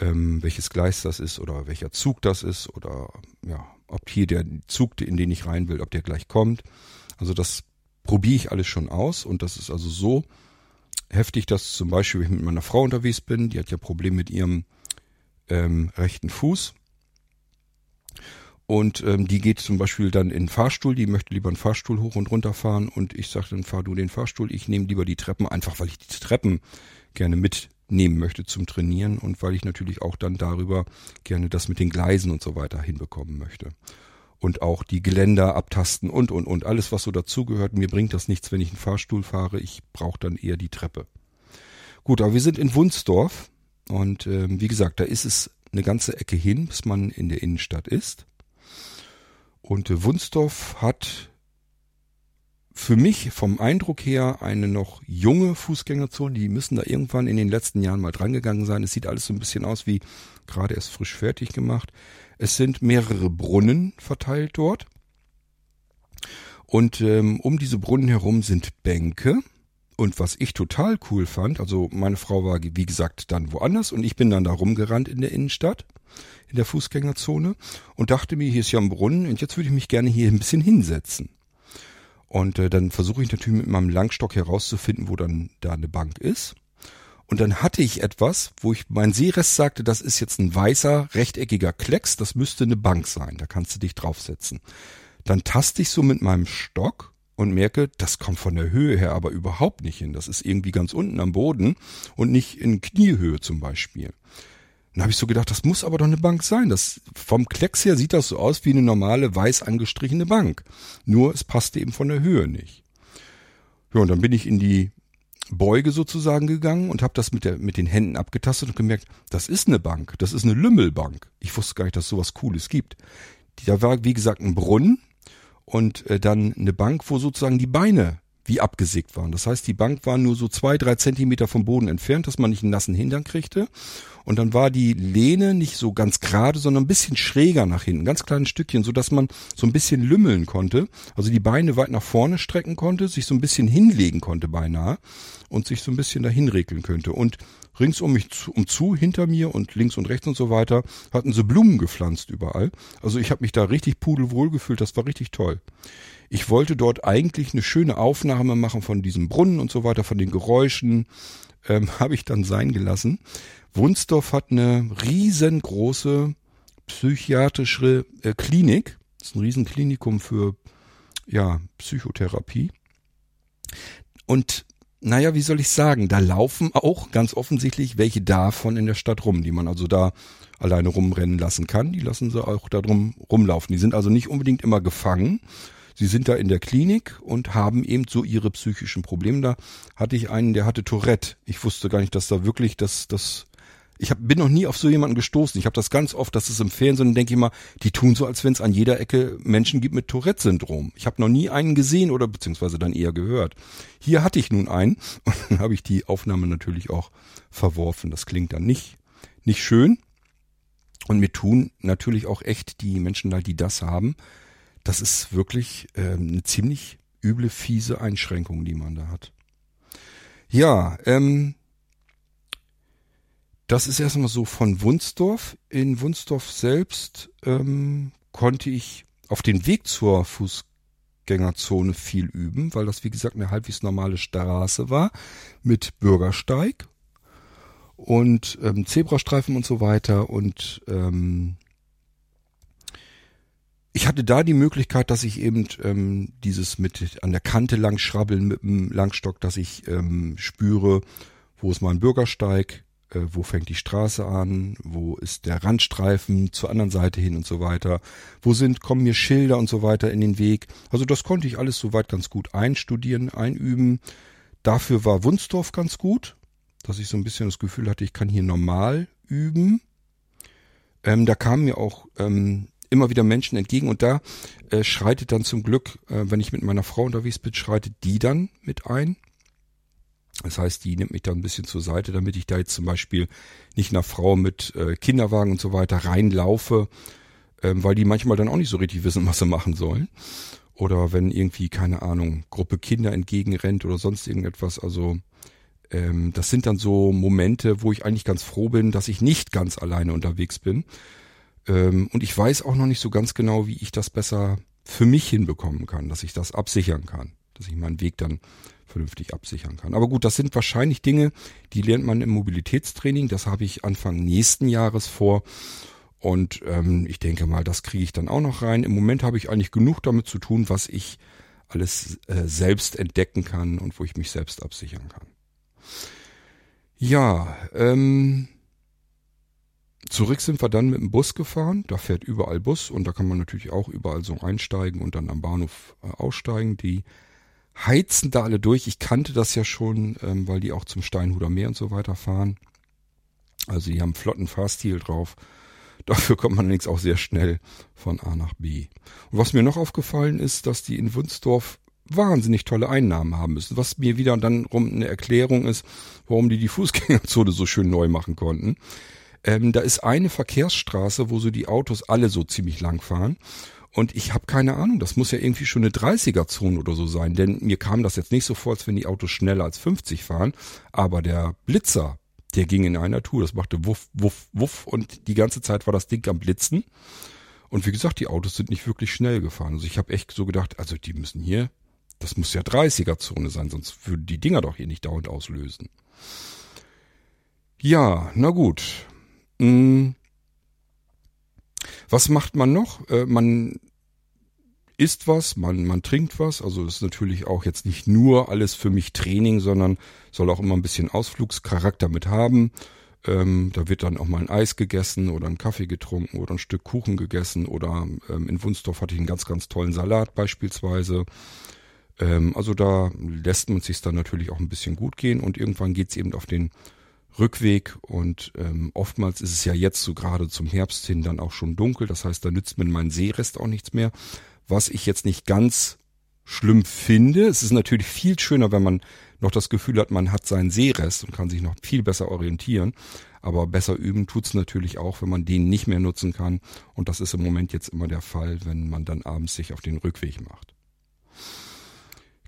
ähm, welches Gleis das ist oder welcher Zug das ist oder ja, ob hier der Zug, in den ich rein will, ob der gleich kommt. Also das probiere ich alles schon aus und das ist also so heftig, dass zum Beispiel, wenn ich mit meiner Frau unterwegs bin, die hat ja Probleme mit ihrem ähm, rechten Fuß und ähm, die geht zum Beispiel dann in den Fahrstuhl, die möchte lieber einen Fahrstuhl hoch und runter fahren und ich sage dann, fahr du den Fahrstuhl, ich nehme lieber die Treppen, einfach weil ich die Treppen gerne mitnehmen möchte zum Trainieren und weil ich natürlich auch dann darüber gerne das mit den Gleisen und so weiter hinbekommen möchte. Und auch die Geländer abtasten und, und, und. Alles, was so dazugehört. Mir bringt das nichts, wenn ich einen Fahrstuhl fahre. Ich brauche dann eher die Treppe. Gut, aber wir sind in Wunsdorf. Und ähm, wie gesagt, da ist es eine ganze Ecke hin, bis man in der Innenstadt ist. Und äh, Wunsdorf hat für mich vom Eindruck her eine noch junge Fußgängerzone. Die müssen da irgendwann in den letzten Jahren mal drangegangen sein. Es sieht alles so ein bisschen aus wie gerade erst frisch fertig gemacht. Es sind mehrere Brunnen verteilt dort. Und ähm, um diese Brunnen herum sind Bänke. Und was ich total cool fand, also meine Frau war wie gesagt dann woanders und ich bin dann da rumgerannt in der Innenstadt in der Fußgängerzone und dachte mir, hier ist ja ein Brunnen und jetzt würde ich mich gerne hier ein bisschen hinsetzen. Und äh, dann versuche ich natürlich mit meinem Langstock herauszufinden, wo dann da eine Bank ist. Und dann hatte ich etwas, wo ich mein Sehrest sagte, das ist jetzt ein weißer, rechteckiger Klecks, das müsste eine Bank sein, da kannst du dich draufsetzen. Dann taste ich so mit meinem Stock und merke, das kommt von der Höhe her aber überhaupt nicht hin. Das ist irgendwie ganz unten am Boden und nicht in Kniehöhe zum Beispiel. Dann habe ich so gedacht, das muss aber doch eine Bank sein. Das, vom Klecks her sieht das so aus wie eine normale weiß angestrichene Bank. Nur es passte eben von der Höhe nicht. Ja, und dann bin ich in die Beuge sozusagen gegangen und habe das mit, der, mit den Händen abgetastet und gemerkt, das ist eine Bank, das ist eine Lümmelbank. Ich wusste gar nicht, dass sowas Cooles gibt. Da war, wie gesagt, ein Brunnen und äh, dann eine Bank, wo sozusagen die Beine wie abgesägt waren. Das heißt, die Bank war nur so zwei, drei Zentimeter vom Boden entfernt, dass man nicht einen nassen Hintern kriegte. Und dann war die Lehne nicht so ganz gerade, sondern ein bisschen schräger nach hinten, ganz kleines Stückchen, so dass man so ein bisschen lümmeln konnte. Also die Beine weit nach vorne strecken konnte, sich so ein bisschen hinlegen konnte beinahe und sich so ein bisschen dahin regeln könnte. Und rings um mich zu, um zu, hinter mir und links und rechts und so weiter, hatten sie Blumen gepflanzt überall. Also ich habe mich da richtig pudelwohl gefühlt, das war richtig toll. Ich wollte dort eigentlich eine schöne Aufnahme machen von diesem Brunnen und so weiter, von den Geräuschen, ähm, habe ich dann sein gelassen. Wunsdorf hat eine riesengroße psychiatrische äh, Klinik. Das ist ein Riesenklinikum für ja, Psychotherapie. Und naja, wie soll ich sagen, da laufen auch ganz offensichtlich welche davon in der Stadt rum, die man also da alleine rumrennen lassen kann. Die lassen sie auch da drum rumlaufen. Die sind also nicht unbedingt immer gefangen. Sie sind da in der Klinik und haben eben so ihre psychischen Probleme. Da hatte ich einen, der hatte Tourette. Ich wusste gar nicht, dass da wirklich das, das ich hab, bin noch nie auf so jemanden gestoßen. Ich habe das ganz oft, dass es im Fernsehen denke ich mal, die tun so, als wenn es an jeder Ecke Menschen gibt mit Tourette-Syndrom. Ich habe noch nie einen gesehen oder beziehungsweise dann eher gehört. Hier hatte ich nun einen und dann habe ich die Aufnahme natürlich auch verworfen. Das klingt dann nicht, nicht schön. Und mir tun natürlich auch echt die Menschen leid, die das haben. Das ist wirklich ähm, eine ziemlich üble, fiese Einschränkung, die man da hat. Ja, ähm, das ist erstmal so von Wunsdorf. In Wunsdorf selbst ähm, konnte ich auf den Weg zur Fußgängerzone viel üben, weil das wie gesagt eine halbwegs normale Straße war mit Bürgersteig und ähm, Zebrastreifen und so weiter und ähm, ich hatte da die Möglichkeit, dass ich eben ähm, dieses mit an der Kante lang schrabbeln mit dem Langstock, dass ich ähm, spüre, wo ist mein Bürgersteig, äh, wo fängt die Straße an, wo ist der Randstreifen zur anderen Seite hin und so weiter, wo sind, kommen mir Schilder und so weiter in den Weg. Also das konnte ich alles soweit ganz gut einstudieren, einüben. Dafür war Wunsdorf ganz gut, dass ich so ein bisschen das Gefühl hatte, ich kann hier normal üben. Ähm, da kamen mir auch ähm, immer wieder Menschen entgegen und da äh, schreitet dann zum Glück, äh, wenn ich mit meiner Frau unterwegs bin, schreitet die dann mit ein. Das heißt, die nimmt mich da ein bisschen zur Seite, damit ich da jetzt zum Beispiel nicht nach Frau mit äh, Kinderwagen und so weiter reinlaufe, ähm, weil die manchmal dann auch nicht so richtig wissen, was sie machen sollen. Oder wenn irgendwie, keine Ahnung, Gruppe Kinder entgegenrennt oder sonst irgendetwas. Also ähm, das sind dann so Momente, wo ich eigentlich ganz froh bin, dass ich nicht ganz alleine unterwegs bin. Ähm, und ich weiß auch noch nicht so ganz genau, wie ich das besser für mich hinbekommen kann, dass ich das absichern kann, dass ich meinen Weg dann vernünftig absichern kann. Aber gut, das sind wahrscheinlich Dinge, die lernt man im Mobilitätstraining. Das habe ich Anfang nächsten Jahres vor. Und ähm, ich denke mal, das kriege ich dann auch noch rein. Im Moment habe ich eigentlich genug damit zu tun, was ich alles äh, selbst entdecken kann und wo ich mich selbst absichern kann. Ja, ähm, Zurück sind wir dann mit dem Bus gefahren. Da fährt überall Bus und da kann man natürlich auch überall so einsteigen und dann am Bahnhof äh, aussteigen. Die heizen da alle durch. Ich kannte das ja schon, ähm, weil die auch zum Steinhuder Meer und so weiter fahren. Also die haben flotten Fahrstil drauf. Dafür kommt man allerdings auch sehr schnell von A nach B. Und was mir noch aufgefallen ist, dass die in Wunsdorf wahnsinnig tolle Einnahmen haben müssen, was mir wieder dann rum eine Erklärung ist, warum die die Fußgängerzone so schön neu machen konnten. Ähm, da ist eine Verkehrsstraße, wo so die Autos alle so ziemlich lang fahren. Und ich habe keine Ahnung, das muss ja irgendwie schon eine 30er-Zone oder so sein, denn mir kam das jetzt nicht so vor, als wenn die Autos schneller als 50 fahren. Aber der Blitzer, der ging in einer Tour, das machte wuff, wuff, wuff und die ganze Zeit war das Ding am Blitzen. Und wie gesagt, die Autos sind nicht wirklich schnell gefahren. Also ich habe echt so gedacht, also die müssen hier, das muss ja 30er-Zone sein, sonst würden die Dinger doch hier nicht dauernd auslösen. Ja, na gut. Hm. Was macht man noch? Äh, man isst was, man, man trinkt was. Also das ist natürlich auch jetzt nicht nur alles für mich Training, sondern soll auch immer ein bisschen Ausflugscharakter mit haben. Ähm, da wird dann auch mal ein Eis gegessen oder ein Kaffee getrunken oder ein Stück Kuchen gegessen oder ähm, in Wunsdorf hatte ich einen ganz, ganz tollen Salat beispielsweise. Ähm, also da lässt man sich dann natürlich auch ein bisschen gut gehen und irgendwann geht's eben auf den Rückweg und ähm, oftmals ist es ja jetzt so gerade zum Herbst hin dann auch schon dunkel, das heißt, da nützt mir mein Seerest auch nichts mehr, was ich jetzt nicht ganz schlimm finde. Es ist natürlich viel schöner, wenn man noch das Gefühl hat, man hat seinen Seerest und kann sich noch viel besser orientieren. Aber besser üben tut's natürlich auch, wenn man den nicht mehr nutzen kann. Und das ist im Moment jetzt immer der Fall, wenn man dann abends sich auf den Rückweg macht.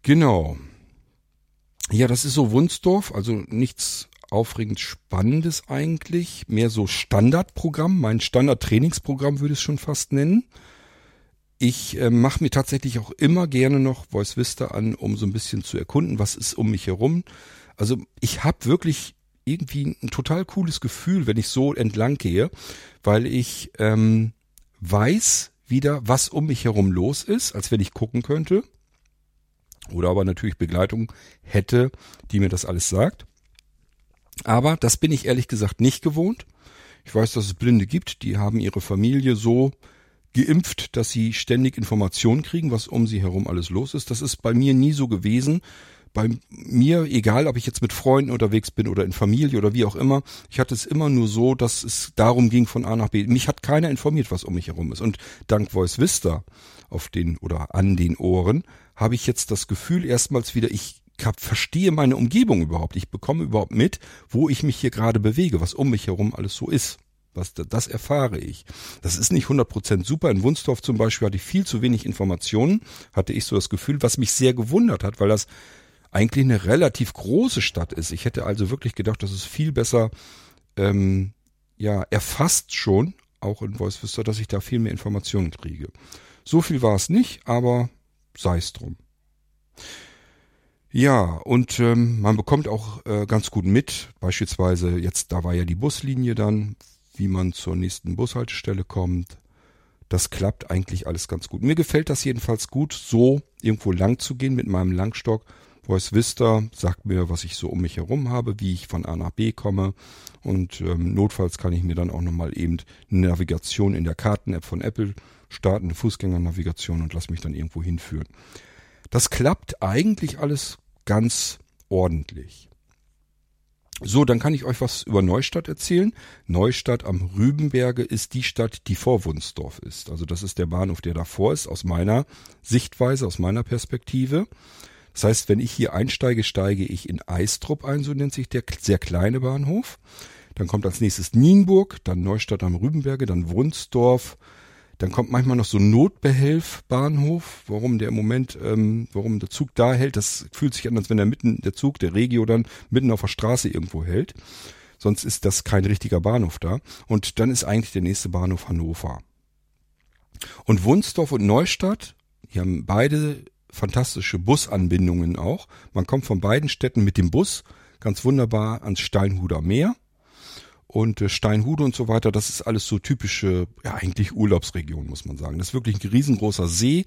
Genau. Ja, das ist so Wunsdorf, also nichts aufregend Spannendes eigentlich. Mehr so Standardprogramm, mein Standardtrainingsprogramm würde ich es schon fast nennen. Ich äh, mache mir tatsächlich auch immer gerne noch Voice Vista an, um so ein bisschen zu erkunden, was ist um mich herum. Also ich habe wirklich irgendwie ein total cooles Gefühl, wenn ich so entlang gehe, weil ich ähm, weiß wieder, was um mich herum los ist, als wenn ich gucken könnte. Oder aber natürlich Begleitung hätte, die mir das alles sagt. Aber das bin ich ehrlich gesagt nicht gewohnt. Ich weiß, dass es Blinde gibt, die haben ihre Familie so geimpft, dass sie ständig Informationen kriegen, was um sie herum alles los ist. Das ist bei mir nie so gewesen. Bei mir, egal ob ich jetzt mit Freunden unterwegs bin oder in Familie oder wie auch immer, ich hatte es immer nur so, dass es darum ging von A nach B. Mich hat keiner informiert, was um mich herum ist. Und dank Voice Vista auf den oder an den Ohren habe ich jetzt das Gefühl erstmals wieder, ich verstehe meine Umgebung überhaupt. Ich bekomme überhaupt mit, wo ich mich hier gerade bewege, was um mich herum alles so ist. Was, das erfahre ich. Das ist nicht 100% super. In Wunsdorf zum Beispiel hatte ich viel zu wenig Informationen, hatte ich so das Gefühl, was mich sehr gewundert hat, weil das eigentlich eine relativ große Stadt ist. Ich hätte also wirklich gedacht, dass es viel besser ähm, ja, erfasst schon, auch in Vista, dass ich da viel mehr Informationen kriege. So viel war es nicht, aber sei es drum. Ja, und ähm, man bekommt auch äh, ganz gut mit, beispielsweise jetzt, da war ja die Buslinie dann, wie man zur nächsten Bushaltestelle kommt. Das klappt eigentlich alles ganz gut. Mir gefällt das jedenfalls gut, so irgendwo lang zu gehen mit meinem Langstock. Voice Vista sagt mir, was ich so um mich herum habe, wie ich von A nach B komme. Und ähm, notfalls kann ich mir dann auch nochmal eben eine Navigation in der Karten-App von Apple starten, eine Fußgängernavigation und lass mich dann irgendwo hinführen. Das klappt eigentlich alles ganz ordentlich. So, dann kann ich euch was über Neustadt erzählen. Neustadt am Rübenberge ist die Stadt, die vor Wunsdorf ist. Also das ist der Bahnhof, der davor ist, aus meiner Sichtweise, aus meiner Perspektive. Das heißt, wenn ich hier einsteige, steige ich in Eistrup ein, so nennt sich der sehr kleine Bahnhof. Dann kommt als nächstes Nienburg, dann Neustadt am Rübenberge, dann Wunsdorf, dann kommt manchmal noch so Notbehelfbahnhof, warum der im Moment, ähm, warum der Zug da hält. Das fühlt sich an, als wenn der mitten, der Zug, der Regio dann mitten auf der Straße irgendwo hält. Sonst ist das kein richtiger Bahnhof da. Und dann ist eigentlich der nächste Bahnhof Hannover. Und Wunsdorf und Neustadt, die haben beide fantastische Busanbindungen auch. Man kommt von beiden Städten mit dem Bus ganz wunderbar ans Steinhuder Meer und äh, Steinhude und so weiter, das ist alles so typische, ja eigentlich Urlaubsregion, muss man sagen. Das ist wirklich ein riesengroßer See,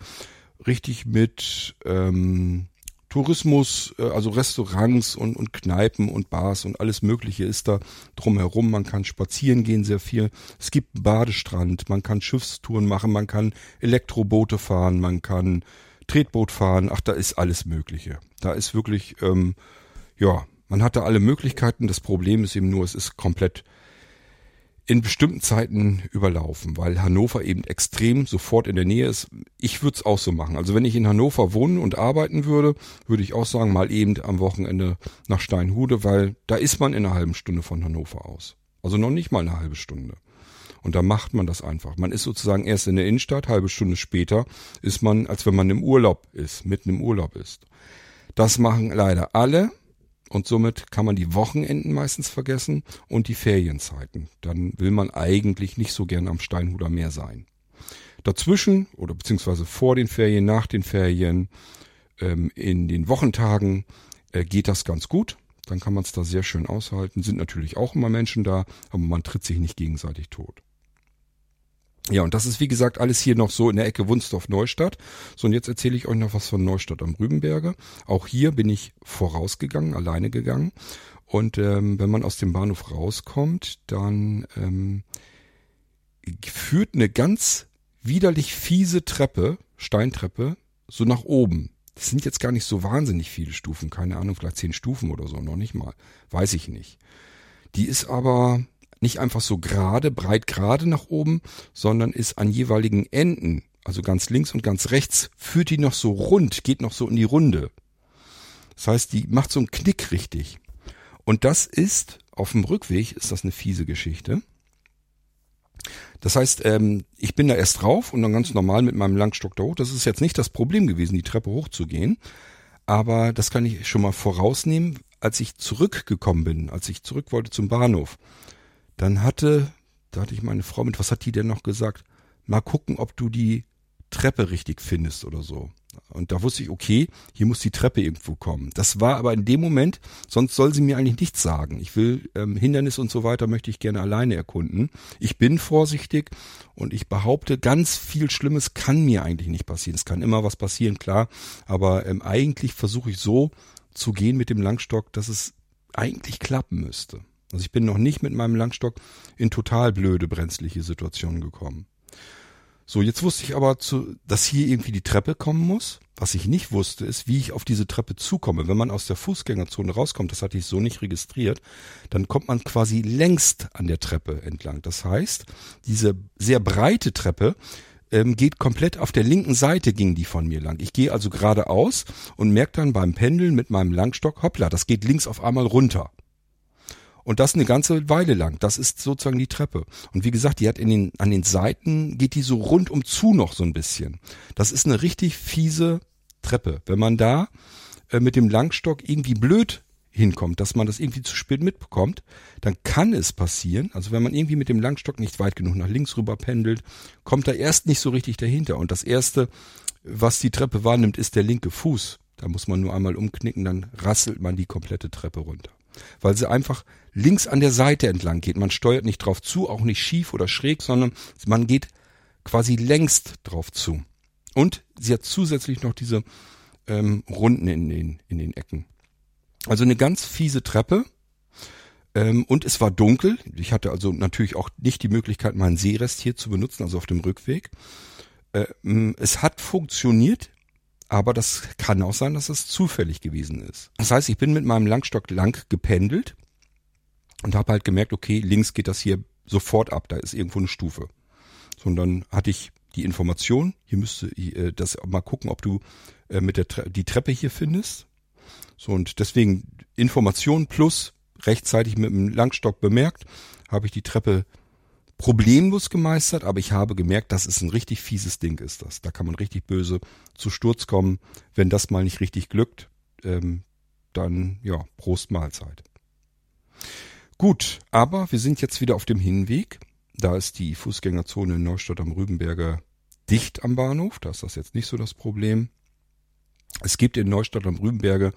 richtig mit ähm, Tourismus, äh, also Restaurants und, und Kneipen und Bars und alles Mögliche ist da drumherum. Man kann spazieren gehen sehr viel. Es gibt einen Badestrand, man kann Schiffstouren machen, man kann Elektroboote fahren, man kann Tretboot fahren. Ach, da ist alles Mögliche. Da ist wirklich, ähm, ja, man hat da alle Möglichkeiten. Das Problem ist eben nur, es ist komplett in bestimmten Zeiten überlaufen, weil Hannover eben extrem sofort in der Nähe ist. Ich würde es auch so machen. Also wenn ich in Hannover wohnen und arbeiten würde, würde ich auch sagen, mal eben am Wochenende nach Steinhude, weil da ist man in einer halben Stunde von Hannover aus. Also noch nicht mal eine halbe Stunde. Und da macht man das einfach. Man ist sozusagen erst in der Innenstadt, halbe Stunde später ist man, als wenn man im Urlaub ist, mitten im Urlaub ist. Das machen leider alle und somit kann man die Wochenenden meistens vergessen und die Ferienzeiten. Dann will man eigentlich nicht so gern am Steinhuder Meer sein. Dazwischen oder beziehungsweise vor den Ferien, nach den Ferien, ähm, in den Wochentagen äh, geht das ganz gut. Dann kann man es da sehr schön aushalten. Sind natürlich auch immer Menschen da, aber man tritt sich nicht gegenseitig tot. Ja, und das ist wie gesagt alles hier noch so in der Ecke Wunsdorf-Neustadt. So, und jetzt erzähle ich euch noch was von Neustadt am Rübenberge. Auch hier bin ich vorausgegangen, alleine gegangen. Und ähm, wenn man aus dem Bahnhof rauskommt, dann ähm, führt eine ganz widerlich fiese Treppe, Steintreppe, so nach oben. Das sind jetzt gar nicht so wahnsinnig viele Stufen, keine Ahnung, vielleicht zehn Stufen oder so, noch nicht mal. Weiß ich nicht. Die ist aber nicht einfach so gerade, breit gerade nach oben, sondern ist an jeweiligen Enden, also ganz links und ganz rechts, führt die noch so rund, geht noch so in die Runde. Das heißt, die macht so einen Knick richtig. Und das ist, auf dem Rückweg ist das eine fiese Geschichte. Das heißt, ähm, ich bin da erst drauf und dann ganz normal mit meinem Langstock da hoch. Das ist jetzt nicht das Problem gewesen, die Treppe hochzugehen. Aber das kann ich schon mal vorausnehmen. Als ich zurückgekommen bin, als ich zurück wollte zum Bahnhof, dann hatte, da hatte ich meine Frau mit, was hat die denn noch gesagt? Mal gucken, ob du die Treppe richtig findest oder so. Und da wusste ich, okay, hier muss die Treppe irgendwo kommen. Das war aber in dem Moment, sonst soll sie mir eigentlich nichts sagen. Ich will ähm, Hindernis und so weiter möchte ich gerne alleine erkunden. Ich bin vorsichtig und ich behaupte, ganz viel Schlimmes kann mir eigentlich nicht passieren. Es kann immer was passieren, klar. Aber ähm, eigentlich versuche ich so zu gehen mit dem Langstock, dass es eigentlich klappen müsste. Also ich bin noch nicht mit meinem Langstock in total blöde, brenzliche Situationen gekommen. So, jetzt wusste ich aber, zu, dass hier irgendwie die Treppe kommen muss. Was ich nicht wusste, ist, wie ich auf diese Treppe zukomme. Wenn man aus der Fußgängerzone rauskommt, das hatte ich so nicht registriert, dann kommt man quasi längst an der Treppe entlang. Das heißt, diese sehr breite Treppe ähm, geht komplett auf der linken Seite ging die von mir lang. Ich gehe also geradeaus und merke dann beim Pendeln mit meinem Langstock, hoppla, das geht links auf einmal runter. Und das eine ganze Weile lang. Das ist sozusagen die Treppe. Und wie gesagt, die hat in den, an den Seiten geht die so rundum zu noch so ein bisschen. Das ist eine richtig fiese Treppe. Wenn man da äh, mit dem Langstock irgendwie blöd hinkommt, dass man das irgendwie zu spät mitbekommt, dann kann es passieren, also wenn man irgendwie mit dem Langstock nicht weit genug nach links rüber pendelt, kommt er erst nicht so richtig dahinter. Und das erste, was die Treppe wahrnimmt, ist der linke Fuß. Da muss man nur einmal umknicken, dann rasselt man die komplette Treppe runter. Weil sie einfach links an der Seite entlang geht. Man steuert nicht drauf zu, auch nicht schief oder schräg, sondern man geht quasi längst drauf zu. Und sie hat zusätzlich noch diese ähm, Runden in den, in den Ecken. Also eine ganz fiese Treppe. Ähm, und es war dunkel. Ich hatte also natürlich auch nicht die Möglichkeit, meinen Seerest hier zu benutzen, also auf dem Rückweg. Ähm, es hat funktioniert, aber das kann auch sein, dass es zufällig gewesen ist. Das heißt, ich bin mit meinem Langstock lang gependelt und habe halt gemerkt, okay, links geht das hier sofort ab, da ist irgendwo eine Stufe. So, und dann hatte ich die Information, hier müsste äh, das mal gucken, ob du äh, mit der Tre die Treppe hier findest. So, und deswegen Information plus rechtzeitig mit dem Langstock bemerkt, habe ich die Treppe problemlos gemeistert, aber ich habe gemerkt, dass es ein richtig fieses Ding ist das. Da kann man richtig böse zu Sturz kommen. Wenn das mal nicht richtig glückt, ähm, dann ja, Prost Mahlzeit. Gut, aber wir sind jetzt wieder auf dem Hinweg. Da ist die Fußgängerzone in Neustadt am Rübenberger dicht am Bahnhof. Da ist das jetzt nicht so das Problem. Es gibt in Neustadt am Rübenberge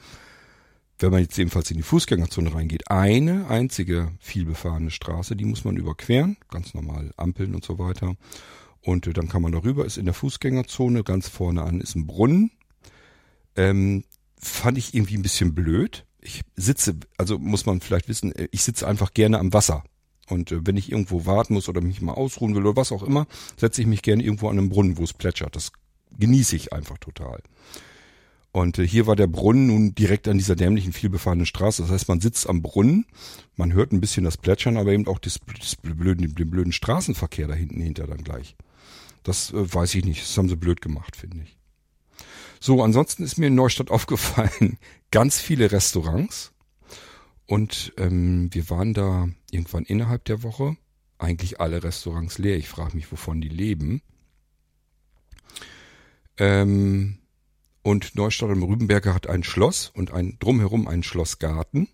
wenn man jetzt ebenfalls in die Fußgängerzone reingeht, eine einzige vielbefahrene Straße, die muss man überqueren, ganz normal Ampeln und so weiter. Und äh, dann kann man darüber, ist in der Fußgängerzone, ganz vorne an ist ein Brunnen. Ähm, fand ich irgendwie ein bisschen blöd. Ich sitze, also muss man vielleicht wissen, äh, ich sitze einfach gerne am Wasser. Und äh, wenn ich irgendwo warten muss oder mich mal ausruhen will oder was auch immer, setze ich mich gerne irgendwo an einem Brunnen, wo es plätschert. Das genieße ich einfach total. Und äh, hier war der Brunnen nun direkt an dieser dämlichen, vielbefahrenen Straße. Das heißt, man sitzt am Brunnen, man hört ein bisschen das Plätschern, aber eben auch das, das blöden, den blöden Straßenverkehr da hinten hinter dann gleich. Das äh, weiß ich nicht. Das haben sie blöd gemacht, finde ich. So, ansonsten ist mir in Neustadt aufgefallen, ganz viele Restaurants. Und ähm, wir waren da irgendwann innerhalb der Woche. Eigentlich alle Restaurants leer. Ich frage mich, wovon die leben. Ähm, und Neustadt am Rübenberger hat ein Schloss und ein drumherum einen Schlossgarten.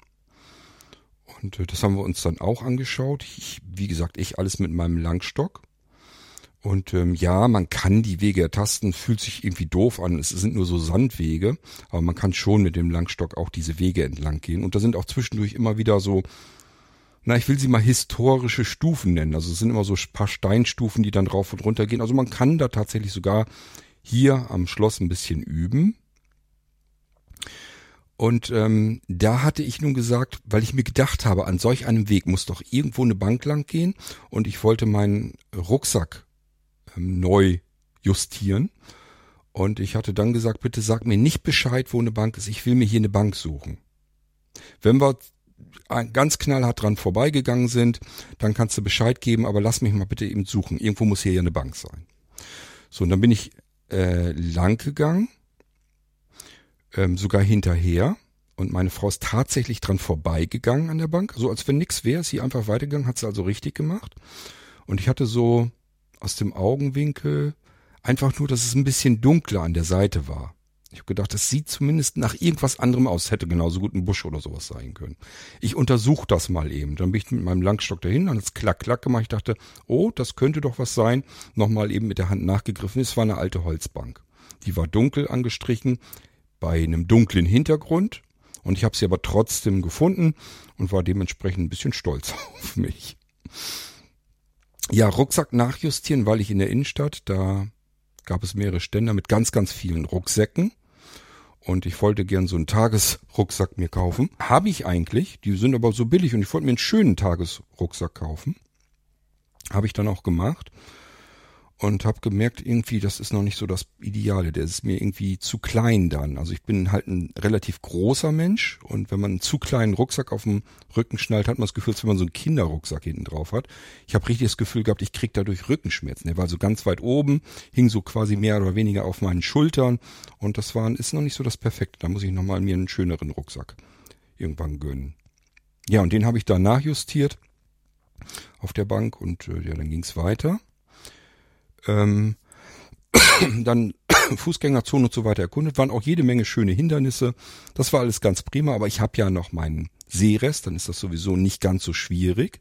Und äh, das haben wir uns dann auch angeschaut. Ich, wie gesagt, ich alles mit meinem Langstock. Und ähm, ja, man kann die Wege ertasten, fühlt sich irgendwie doof an. Es sind nur so Sandwege, aber man kann schon mit dem Langstock auch diese Wege entlang gehen. Und da sind auch zwischendurch immer wieder so, na, ich will sie mal historische Stufen nennen. Also es sind immer so ein paar Steinstufen, die dann drauf und runter gehen. Also man kann da tatsächlich sogar hier am Schloss ein bisschen üben. Und ähm, da hatte ich nun gesagt, weil ich mir gedacht habe, an solch einem Weg muss doch irgendwo eine Bank lang gehen und ich wollte meinen Rucksack ähm, neu justieren. Und ich hatte dann gesagt, bitte sag mir nicht Bescheid, wo eine Bank ist. Ich will mir hier eine Bank suchen. Wenn wir ganz knallhart dran vorbeigegangen sind, dann kannst du Bescheid geben, aber lass mich mal bitte eben suchen. Irgendwo muss hier ja eine Bank sein. So, und dann bin ich äh, lang gegangen, ähm, sogar hinterher. Und meine Frau ist tatsächlich dran vorbeigegangen an der Bank. So als wenn nix wäre, ist sie einfach weitergegangen, hat sie also richtig gemacht. Und ich hatte so aus dem Augenwinkel einfach nur, dass es ein bisschen dunkler an der Seite war. Ich habe gedacht, das sieht zumindest nach irgendwas anderem aus. Hätte genauso gut ein Busch oder sowas sein können. Ich untersuche das mal eben. Dann bin ich mit meinem Langstock dahin, dann hat's klack, klack gemacht. Ich dachte, oh, das könnte doch was sein. Nochmal eben mit der Hand nachgegriffen. Es war eine alte Holzbank. Die war dunkel angestrichen, bei einem dunklen Hintergrund. Und ich habe sie aber trotzdem gefunden und war dementsprechend ein bisschen stolz auf mich. Ja, Rucksack nachjustieren, weil ich in der Innenstadt, da gab es mehrere Ständer mit ganz, ganz vielen Rucksäcken und ich wollte gern so einen Tagesrucksack mir kaufen. Habe ich eigentlich, die sind aber so billig und ich wollte mir einen schönen Tagesrucksack kaufen. Habe ich dann auch gemacht und habe gemerkt, irgendwie, das ist noch nicht so das Ideale. Der ist mir irgendwie zu klein dann. Also ich bin halt ein relativ großer Mensch und wenn man einen zu kleinen Rucksack auf dem Rücken schnallt, hat man das Gefühl, als wenn man so einen Kinderrucksack hinten drauf hat. Ich habe richtig das Gefühl gehabt, ich krieg dadurch Rückenschmerzen. Der war so ganz weit oben, hing so quasi mehr oder weniger auf meinen Schultern und das war, ist noch nicht so das Perfekte. Da muss ich nochmal mir einen schöneren Rucksack irgendwann gönnen. Ja, und den habe ich da nachjustiert auf der Bank und äh, ja, dann ging's weiter. Ähm, dann Fußgängerzone und so weiter erkundet, waren auch jede Menge schöne Hindernisse. Das war alles ganz prima, aber ich habe ja noch meinen Seerest, dann ist das sowieso nicht ganz so schwierig.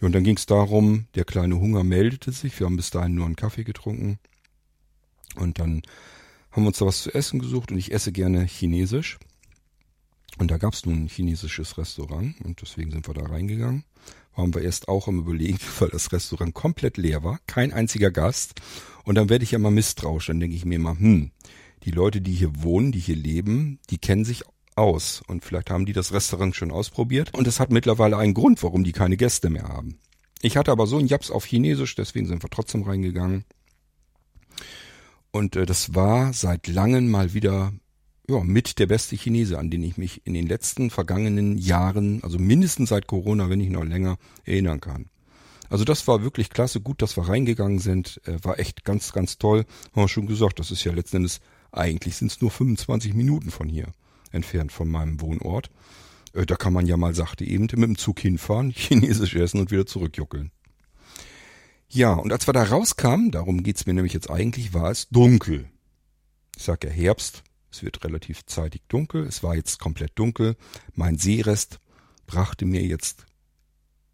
Und dann ging es darum, der kleine Hunger meldete sich. Wir haben bis dahin nur einen Kaffee getrunken. Und dann haben wir uns da was zu essen gesucht und ich esse gerne Chinesisch. Und da gab es nun ein chinesisches Restaurant und deswegen sind wir da reingegangen. Waren wir erst auch am Überlegen, weil das Restaurant komplett leer war, kein einziger Gast. Und dann werde ich ja mal misstrauisch. Dann denke ich mir mal, hm, die Leute, die hier wohnen, die hier leben, die kennen sich aus. Und vielleicht haben die das Restaurant schon ausprobiert. Und es hat mittlerweile einen Grund, warum die keine Gäste mehr haben. Ich hatte aber so ein Japs auf Chinesisch, deswegen sind wir trotzdem reingegangen. Und äh, das war seit langem mal wieder ja, mit der beste Chinese, an den ich mich in den letzten vergangenen Jahren, also mindestens seit Corona, wenn nicht noch länger, erinnern kann. Also das war wirklich klasse, gut, dass wir reingegangen sind, äh, war echt ganz, ganz toll. Haben wir schon gesagt, das ist ja letzten Endes, eigentlich sind es nur 25 Minuten von hier entfernt von meinem Wohnort. Äh, da kann man ja mal sachte eben mit dem Zug hinfahren, chinesisch essen und wieder zurückjuckeln. Ja, und als wir da rauskamen, darum geht's mir nämlich jetzt eigentlich, war es dunkel. Ich sag ja Herbst, es wird relativ zeitig dunkel, es war jetzt komplett dunkel. Mein Seerest brachte mir jetzt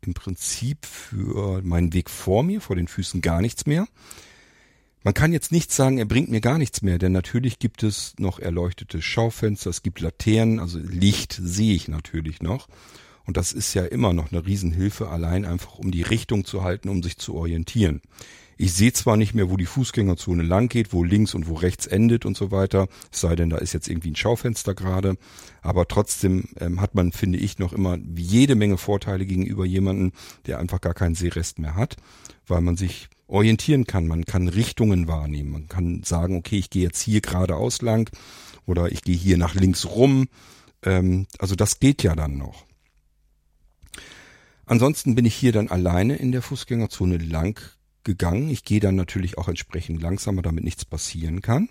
im Prinzip für meinen Weg vor mir, vor den Füßen gar nichts mehr. Man kann jetzt nicht sagen, er bringt mir gar nichts mehr, denn natürlich gibt es noch erleuchtete Schaufenster, es gibt Laternen, also Licht sehe ich natürlich noch. Und das ist ja immer noch eine Riesenhilfe, allein einfach um die Richtung zu halten, um sich zu orientieren. Ich sehe zwar nicht mehr, wo die Fußgängerzone lang geht, wo links und wo rechts endet und so weiter, es sei denn, da ist jetzt irgendwie ein Schaufenster gerade, aber trotzdem ähm, hat man, finde ich, noch immer jede Menge Vorteile gegenüber jemanden, der einfach gar keinen Seerest mehr hat, weil man sich orientieren kann, man kann Richtungen wahrnehmen, man kann sagen, okay, ich gehe jetzt hier geradeaus lang oder ich gehe hier nach links rum, ähm, also das geht ja dann noch. Ansonsten bin ich hier dann alleine in der Fußgängerzone lang gegangen. Ich gehe dann natürlich auch entsprechend langsamer, damit nichts passieren kann.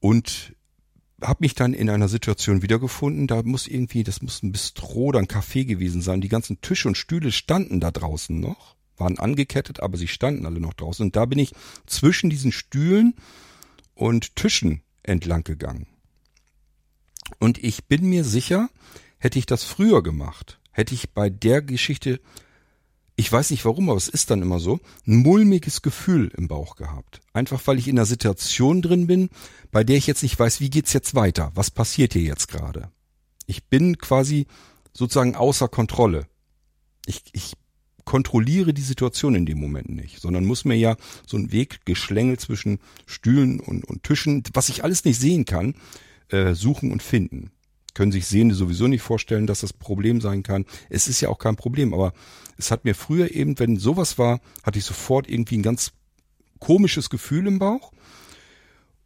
Und habe mich dann in einer Situation wiedergefunden, da muss irgendwie, das muss ein Bistro oder ein Café gewesen sein. Die ganzen Tische und Stühle standen da draußen noch, waren angekettet, aber sie standen alle noch draußen. Und da bin ich zwischen diesen Stühlen und Tischen entlang gegangen. Und ich bin mir sicher, hätte ich das früher gemacht, hätte ich bei der Geschichte, ich weiß nicht warum, aber es ist dann immer so, ein mulmiges Gefühl im Bauch gehabt. Einfach weil ich in einer Situation drin bin, bei der ich jetzt nicht weiß, wie geht's jetzt weiter? Was passiert hier jetzt gerade? Ich bin quasi sozusagen außer Kontrolle. Ich, ich kontrolliere die Situation in dem Moment nicht, sondern muss mir ja so einen Weg geschlängelt zwischen Stühlen und, und Tischen, was ich alles nicht sehen kann, äh, suchen und finden können sich Sehende sowieso nicht vorstellen, dass das Problem sein kann. Es ist ja auch kein Problem, aber es hat mir früher eben, wenn sowas war, hatte ich sofort irgendwie ein ganz komisches Gefühl im Bauch.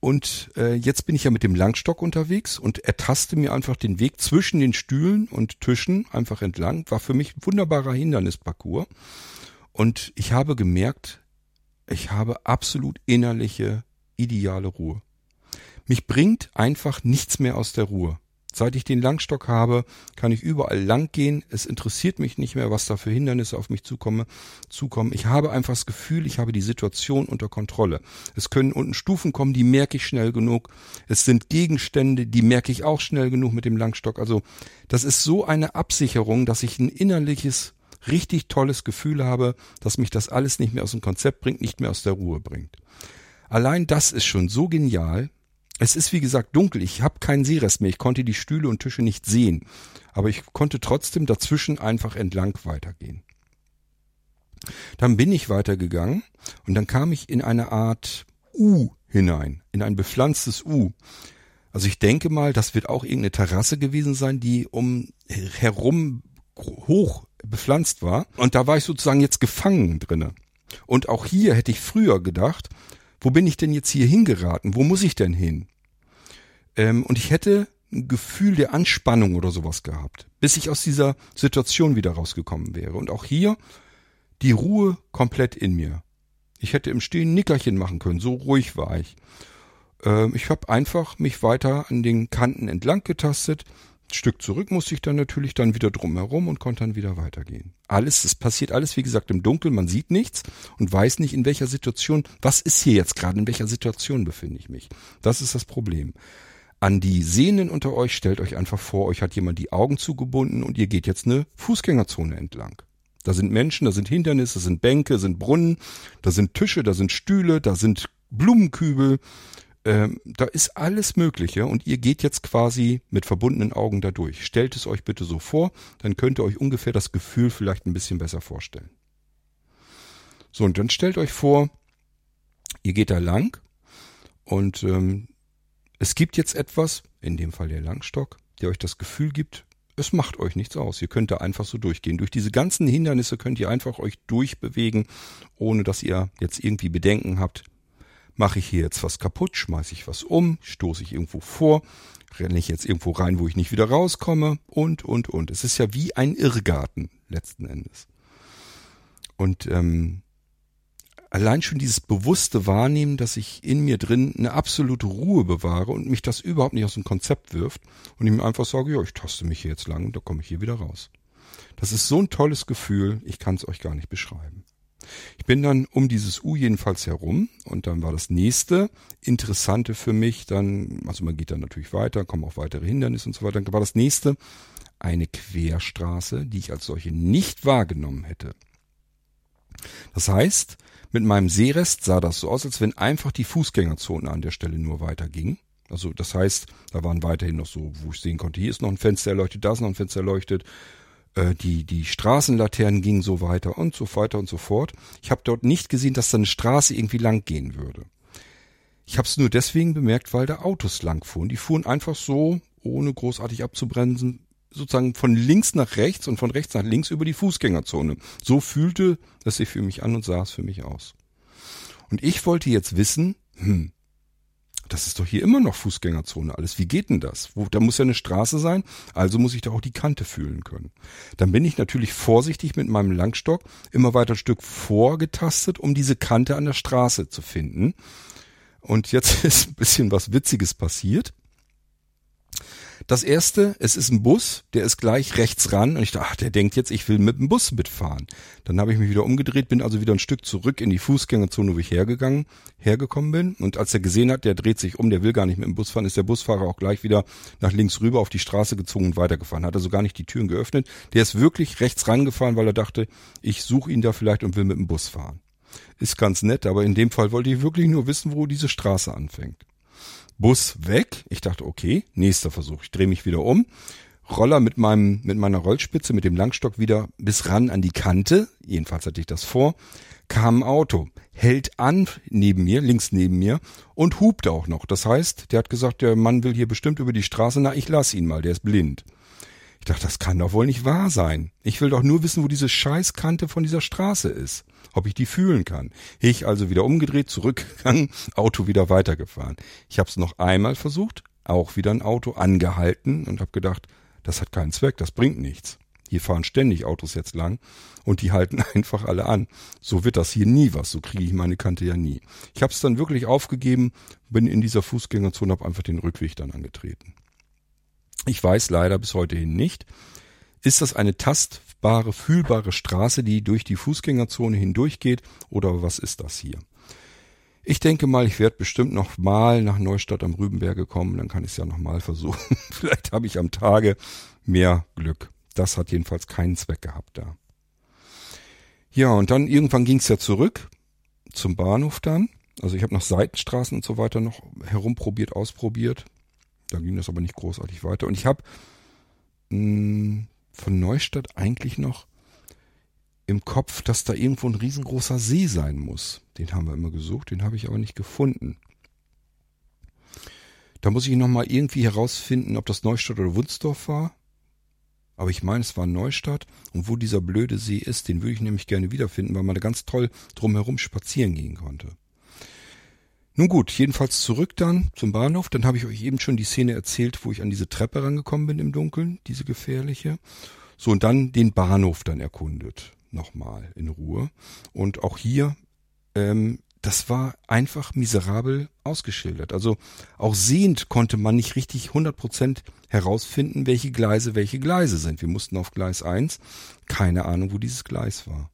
Und äh, jetzt bin ich ja mit dem Langstock unterwegs und ertaste mir einfach den Weg zwischen den Stühlen und Tischen einfach entlang. War für mich ein wunderbarer Hindernisparcours. Und ich habe gemerkt, ich habe absolut innerliche, ideale Ruhe. Mich bringt einfach nichts mehr aus der Ruhe. Seit ich den Langstock habe, kann ich überall lang gehen. Es interessiert mich nicht mehr, was da für Hindernisse auf mich zukomme, zukommen. Ich habe einfach das Gefühl, ich habe die Situation unter Kontrolle. Es können unten Stufen kommen, die merke ich schnell genug. Es sind Gegenstände, die merke ich auch schnell genug mit dem Langstock. Also das ist so eine Absicherung, dass ich ein innerliches, richtig tolles Gefühl habe, dass mich das alles nicht mehr aus dem Konzept bringt, nicht mehr aus der Ruhe bringt. Allein das ist schon so genial, es ist wie gesagt dunkel, ich habe keinen Seerest mehr, ich konnte die Stühle und Tische nicht sehen, aber ich konnte trotzdem dazwischen einfach entlang weitergehen. Dann bin ich weitergegangen und dann kam ich in eine Art U hinein, in ein bepflanztes U. Also ich denke mal, das wird auch irgendeine Terrasse gewesen sein, die um herum hoch bepflanzt war. Und da war ich sozusagen jetzt gefangen drinne. Und auch hier hätte ich früher gedacht, wo bin ich denn jetzt hier hingeraten? Wo muss ich denn hin? Ähm, und ich hätte ein Gefühl der Anspannung oder sowas gehabt, bis ich aus dieser Situation wieder rausgekommen wäre. Und auch hier die Ruhe komplett in mir. Ich hätte im Stehen Nickerchen machen können, so ruhig war ich. Ähm, ich habe einfach mich weiter an den Kanten entlang getastet, Stück zurück musste ich dann natürlich dann wieder drumherum und konnte dann wieder weitergehen. Alles, es passiert alles, wie gesagt, im Dunkeln, man sieht nichts und weiß nicht, in welcher Situation, was ist hier jetzt gerade, in welcher Situation befinde ich mich. Das ist das Problem. An die Sehnen unter euch stellt euch einfach vor, euch hat jemand die Augen zugebunden und ihr geht jetzt eine Fußgängerzone entlang. Da sind Menschen, da sind Hindernisse, da sind Bänke, da sind Brunnen, da sind Tische, da sind Stühle, da sind Blumenkübel, ähm, da ist alles Mögliche und ihr geht jetzt quasi mit verbundenen Augen da durch. Stellt es euch bitte so vor, dann könnt ihr euch ungefähr das Gefühl vielleicht ein bisschen besser vorstellen. So, und dann stellt euch vor, ihr geht da lang und ähm, es gibt jetzt etwas, in dem Fall der Langstock, der euch das Gefühl gibt, es macht euch nichts aus. Ihr könnt da einfach so durchgehen. Durch diese ganzen Hindernisse könnt ihr einfach euch durchbewegen, ohne dass ihr jetzt irgendwie Bedenken habt, Mache ich hier jetzt was kaputt, schmeiße ich was um, stoße ich irgendwo vor, renne ich jetzt irgendwo rein, wo ich nicht wieder rauskomme und, und, und. Es ist ja wie ein Irrgarten letzten Endes. Und ähm, allein schon dieses bewusste Wahrnehmen, dass ich in mir drin eine absolute Ruhe bewahre und mich das überhaupt nicht aus dem Konzept wirft und ich mir einfach sage, ja, ich taste mich hier jetzt lang und da komme ich hier wieder raus. Das ist so ein tolles Gefühl, ich kann es euch gar nicht beschreiben. Ich bin dann um dieses U jedenfalls herum und dann war das nächste Interessante für mich dann, also man geht dann natürlich weiter, kommen auch weitere Hindernisse und so weiter, dann war das nächste eine Querstraße, die ich als solche nicht wahrgenommen hätte. Das heißt, mit meinem Sehrest sah das so aus, als wenn einfach die Fußgängerzone an der Stelle nur weiterging. Also das heißt, da waren weiterhin noch so, wo ich sehen konnte, hier ist noch ein Fenster erleuchtet, da ist noch ein Fenster erleuchtet, die, die Straßenlaternen gingen so weiter und so weiter und so fort. Ich habe dort nicht gesehen, dass da eine Straße irgendwie lang gehen würde. Ich habe es nur deswegen bemerkt, weil da Autos lang fuhren. Die fuhren einfach so, ohne großartig abzubremsen, sozusagen von links nach rechts und von rechts nach links über die Fußgängerzone. So fühlte es sich für mich an und sah es für mich aus. Und ich wollte jetzt wissen, hm, das ist doch hier immer noch Fußgängerzone alles. Wie geht denn das? Wo, da muss ja eine Straße sein, also muss ich da auch die Kante fühlen können. Dann bin ich natürlich vorsichtig mit meinem Langstock immer weiter ein Stück vorgetastet, um diese Kante an der Straße zu finden. Und jetzt ist ein bisschen was Witziges passiert. Das erste, es ist ein Bus, der ist gleich rechts ran und ich dachte, ach, der denkt jetzt, ich will mit dem Bus mitfahren. Dann habe ich mich wieder umgedreht, bin also wieder ein Stück zurück in die Fußgängerzone, wo ich hergegangen, hergekommen bin. Und als er gesehen hat, der dreht sich um, der will gar nicht mit dem Bus fahren, ist der Busfahrer auch gleich wieder nach links rüber auf die Straße gezogen und weitergefahren. Hat also gar nicht die Türen geöffnet. Der ist wirklich rechts rangefahren, weil er dachte, ich suche ihn da vielleicht und will mit dem Bus fahren. Ist ganz nett, aber in dem Fall wollte ich wirklich nur wissen, wo diese Straße anfängt. Bus weg. Ich dachte, okay, nächster Versuch. Ich drehe mich wieder um. Roller mit meinem, mit meiner Rollspitze, mit dem Langstock wieder bis ran an die Kante. Jedenfalls hatte ich das vor. Kam ein Auto, hält an neben mir, links neben mir und hupt auch noch. Das heißt, der hat gesagt, der Mann will hier bestimmt über die Straße. Na, ich lass ihn mal, der ist blind. Ich dachte, das kann doch wohl nicht wahr sein. Ich will doch nur wissen, wo diese Scheißkante von dieser Straße ist ob ich die fühlen kann. Ich also wieder umgedreht, zurückgegangen, Auto wieder weitergefahren. Ich habe es noch einmal versucht, auch wieder ein Auto angehalten und habe gedacht, das hat keinen Zweck, das bringt nichts. Hier fahren ständig Autos jetzt lang und die halten einfach alle an. So wird das hier nie was, so kriege ich meine Kante ja nie. Ich habe es dann wirklich aufgegeben, bin in dieser Fußgängerzone, habe einfach den Rückweg dann angetreten. Ich weiß leider bis heute hin nicht, ist das eine Tast sichtbare, fühlbare Straße, die durch die Fußgängerzone hindurchgeht, oder was ist das hier? Ich denke mal, ich werde bestimmt noch mal nach Neustadt am Rübenberge kommen, dann kann ich es ja noch mal versuchen. Vielleicht habe ich am Tage mehr Glück. Das hat jedenfalls keinen Zweck gehabt da. Ja, und dann irgendwann ging es ja zurück zum Bahnhof dann. Also ich habe noch Seitenstraßen und so weiter noch herumprobiert, ausprobiert. Da ging das aber nicht großartig weiter. Und ich habe hm, von Neustadt eigentlich noch im Kopf, dass da irgendwo ein riesengroßer See sein muss. Den haben wir immer gesucht, den habe ich aber nicht gefunden. Da muss ich nochmal irgendwie herausfinden, ob das Neustadt oder Wunsdorf war. Aber ich meine, es war Neustadt. Und wo dieser blöde See ist, den würde ich nämlich gerne wiederfinden, weil man da ganz toll drumherum spazieren gehen konnte. Nun gut, jedenfalls zurück dann zum Bahnhof. Dann habe ich euch eben schon die Szene erzählt, wo ich an diese Treppe rangekommen bin im Dunkeln, diese gefährliche. So, und dann den Bahnhof dann erkundet. Nochmal in Ruhe. Und auch hier, ähm, das war einfach miserabel ausgeschildert. Also auch sehend konnte man nicht richtig 100% herausfinden, welche Gleise welche Gleise sind. Wir mussten auf Gleis 1, keine Ahnung, wo dieses Gleis war.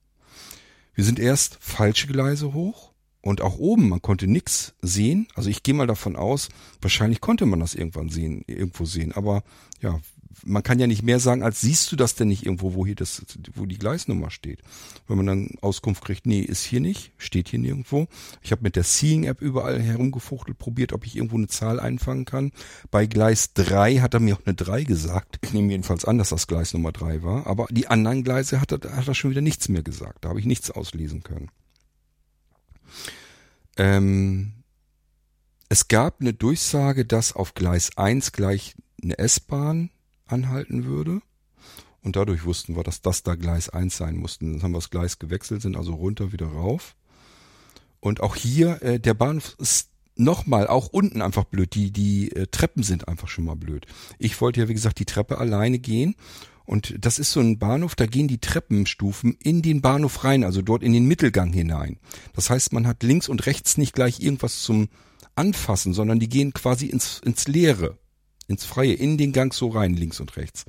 Wir sind erst falsche Gleise hoch und auch oben, man konnte nix sehen. Also ich gehe mal davon aus, wahrscheinlich konnte man das irgendwann sehen, irgendwo sehen. Aber ja, man kann ja nicht mehr sagen, als siehst du das denn nicht irgendwo, wo hier das, wo die Gleisnummer steht. Wenn man dann Auskunft kriegt, nee, ist hier nicht, steht hier nirgendwo. Ich habe mit der Seeing-App überall herumgefuchtelt, probiert, ob ich irgendwo eine Zahl einfangen kann. Bei Gleis 3 hat er mir auch eine 3 gesagt. Ich nehme jedenfalls an, dass das Gleis Nummer 3 war. Aber die anderen Gleise hat er, hat er schon wieder nichts mehr gesagt. Da habe ich nichts auslesen können. Ähm, es gab eine Durchsage, dass auf Gleis 1 gleich eine S-Bahn anhalten würde. Und dadurch wussten wir, dass das da Gleis 1 sein mussten. Dann haben wir das Gleis gewechselt, sind also runter wieder rauf. Und auch hier, äh, der Bahnhof ist nochmal, auch unten einfach blöd. Die, die äh, Treppen sind einfach schon mal blöd. Ich wollte ja, wie gesagt, die Treppe alleine gehen. Und das ist so ein Bahnhof, da gehen die Treppenstufen in den Bahnhof rein, also dort in den Mittelgang hinein. Das heißt, man hat links und rechts nicht gleich irgendwas zum Anfassen, sondern die gehen quasi ins, ins Leere ins Freie, in den Gang so rein, links und rechts.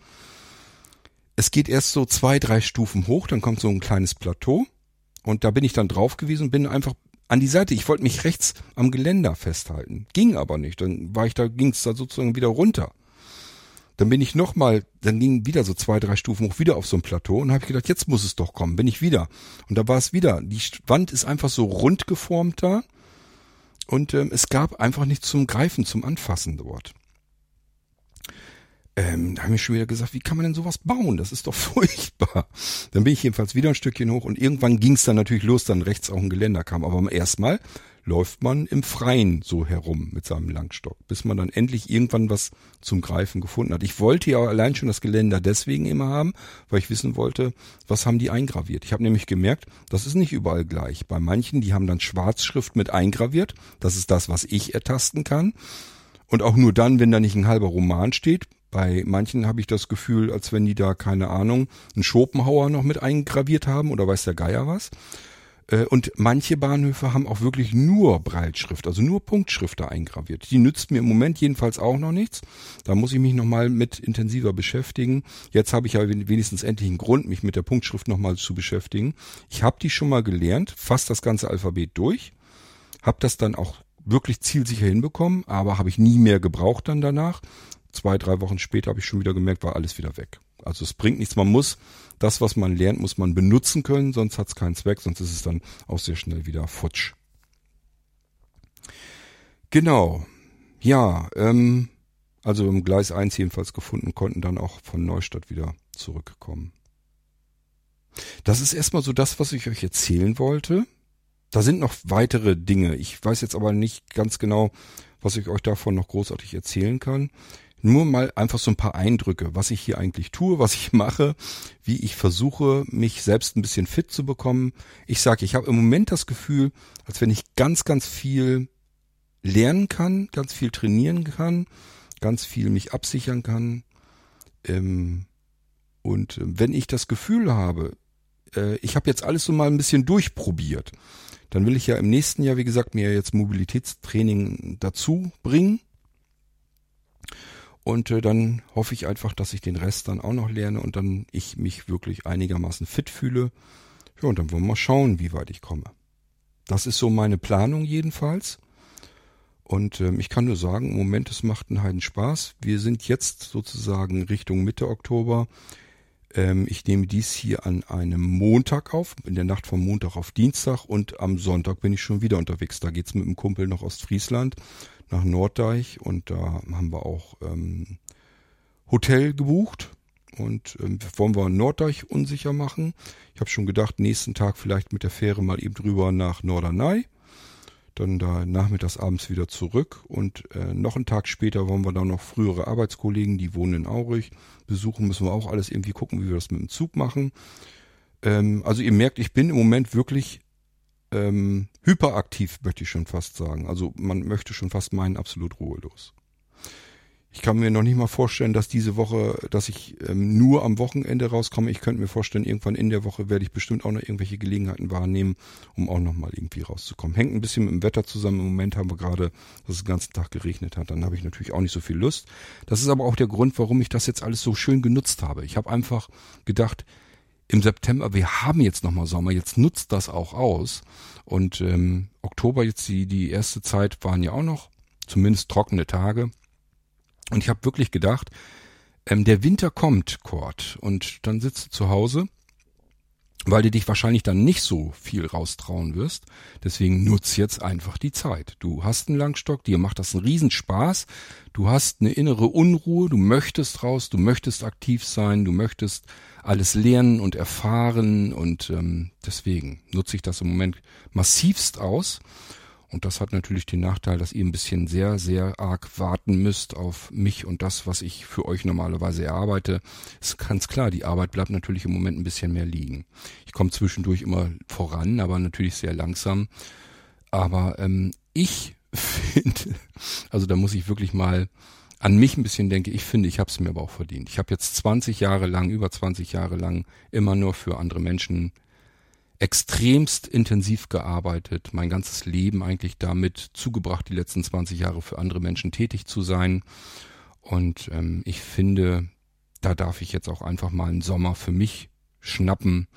Es geht erst so zwei, drei Stufen hoch, dann kommt so ein kleines Plateau und da bin ich dann drauf gewesen bin einfach an die Seite. Ich wollte mich rechts am Geländer festhalten. Ging aber nicht. Dann war ich da, ging es da sozusagen wieder runter. Dann bin ich nochmal, dann ging wieder so zwei, drei Stufen hoch, wieder auf so ein Plateau und habe ich gedacht, jetzt muss es doch kommen, bin ich wieder. Und da war es wieder. Die Wand ist einfach so rund geformt da und ähm, es gab einfach nichts zum Greifen, zum Anfassen dort. Ähm, da haben wir schon wieder gesagt, wie kann man denn sowas bauen? Das ist doch furchtbar. Dann bin ich jedenfalls wieder ein Stückchen hoch und irgendwann ging es dann natürlich los, dann rechts auch ein Geländer kam. Aber erstmal läuft man im Freien so herum mit seinem Langstock, bis man dann endlich irgendwann was zum Greifen gefunden hat. Ich wollte ja allein schon das Geländer deswegen immer haben, weil ich wissen wollte, was haben die eingraviert. Ich habe nämlich gemerkt, das ist nicht überall gleich. Bei manchen, die haben dann Schwarzschrift mit eingraviert. Das ist das, was ich ertasten kann. Und auch nur dann, wenn da nicht ein halber Roman steht. Bei manchen habe ich das Gefühl, als wenn die da, keine Ahnung, einen Schopenhauer noch mit eingraviert haben oder weiß der Geier was. Äh, und manche Bahnhöfe haben auch wirklich nur Breitschrift, also nur Punktschrift da eingraviert. Die nützt mir im Moment jedenfalls auch noch nichts. Da muss ich mich nochmal mit intensiver beschäftigen. Jetzt habe ich ja wenigstens endlich einen Grund, mich mit der Punktschrift nochmal zu beschäftigen. Ich habe die schon mal gelernt, fast das ganze Alphabet durch. Habe das dann auch wirklich zielsicher hinbekommen, aber habe ich nie mehr gebraucht dann danach zwei, drei Wochen später habe ich schon wieder gemerkt, war alles wieder weg. Also es bringt nichts. Man muss das, was man lernt, muss man benutzen können, sonst hat es keinen Zweck, sonst ist es dann auch sehr schnell wieder futsch. Genau. Ja, ähm, also im Gleis 1 jedenfalls gefunden, konnten dann auch von Neustadt wieder zurückkommen. Das ist erstmal so das, was ich euch erzählen wollte. Da sind noch weitere Dinge. Ich weiß jetzt aber nicht ganz genau, was ich euch davon noch großartig erzählen kann. Nur mal einfach so ein paar Eindrücke, was ich hier eigentlich tue, was ich mache, wie ich versuche, mich selbst ein bisschen fit zu bekommen. Ich sage, ich habe im Moment das Gefühl, als wenn ich ganz, ganz viel lernen kann, ganz viel trainieren kann, ganz viel mich absichern kann. Ähm, und wenn ich das Gefühl habe, äh, ich habe jetzt alles so mal ein bisschen durchprobiert, dann will ich ja im nächsten Jahr, wie gesagt, mir jetzt Mobilitätstraining dazu bringen und äh, dann hoffe ich einfach, dass ich den Rest dann auch noch lerne und dann ich mich wirklich einigermaßen fit fühle. Ja, und dann wollen wir mal schauen, wie weit ich komme. Das ist so meine Planung jedenfalls. Und ähm, ich kann nur sagen, im Moment, es macht einen Heiden Spaß. Wir sind jetzt sozusagen Richtung Mitte Oktober. Ähm, ich nehme dies hier an einem Montag auf, in der Nacht vom Montag auf Dienstag und am Sonntag bin ich schon wieder unterwegs. Da geht's mit dem Kumpel nach Ostfriesland nach Norddeich und da haben wir auch ähm, Hotel gebucht und ähm, wollen wir Norddeich unsicher machen. Ich habe schon gedacht, nächsten Tag vielleicht mit der Fähre mal eben drüber nach Norderney. Dann da nachmittags abends wieder zurück und äh, noch einen Tag später wollen wir dann noch frühere Arbeitskollegen, die wohnen in Aurich, besuchen. Müssen wir auch alles irgendwie gucken, wie wir das mit dem Zug machen. Ähm, also ihr merkt, ich bin im Moment wirklich ähm, hyperaktiv, möchte ich schon fast sagen. Also man möchte schon fast meinen, absolut ruhelos. Ich kann mir noch nicht mal vorstellen, dass diese Woche, dass ich ähm, nur am Wochenende rauskomme. Ich könnte mir vorstellen, irgendwann in der Woche werde ich bestimmt auch noch irgendwelche Gelegenheiten wahrnehmen, um auch noch mal irgendwie rauszukommen. Hängt ein bisschen mit dem Wetter zusammen. Im Moment haben wir gerade, dass es den ganzen Tag geregnet hat. Dann habe ich natürlich auch nicht so viel Lust. Das ist aber auch der Grund, warum ich das jetzt alles so schön genutzt habe. Ich habe einfach gedacht, im September, wir haben jetzt noch mal Sommer, jetzt nutzt das auch aus. Und ähm, Oktober jetzt die, die erste Zeit waren ja auch noch zumindest trockene Tage. Und ich habe wirklich gedacht, ähm, der Winter kommt, Kurt, und dann sitzt du zu Hause, weil du dich wahrscheinlich dann nicht so viel raustrauen wirst. Deswegen nutz jetzt einfach die Zeit. Du hast einen Langstock, dir macht das einen Riesenspaß. Du hast eine innere Unruhe, du möchtest raus, du möchtest aktiv sein, du möchtest alles lernen und erfahren und ähm, deswegen nutze ich das im Moment massivst aus. Und das hat natürlich den Nachteil, dass ihr ein bisschen sehr, sehr arg warten müsst auf mich und das, was ich für euch normalerweise erarbeite. Ist ganz klar, die Arbeit bleibt natürlich im Moment ein bisschen mehr liegen. Ich komme zwischendurch immer voran, aber natürlich sehr langsam. Aber ähm, ich finde, also da muss ich wirklich mal an mich ein bisschen denke, ich finde, ich habe es mir aber auch verdient. Ich habe jetzt 20 Jahre lang, über 20 Jahre lang immer nur für andere Menschen extremst intensiv gearbeitet, mein ganzes Leben eigentlich damit zugebracht, die letzten 20 Jahre für andere Menschen tätig zu sein. Und ähm, ich finde, da darf ich jetzt auch einfach mal einen Sommer für mich schnappen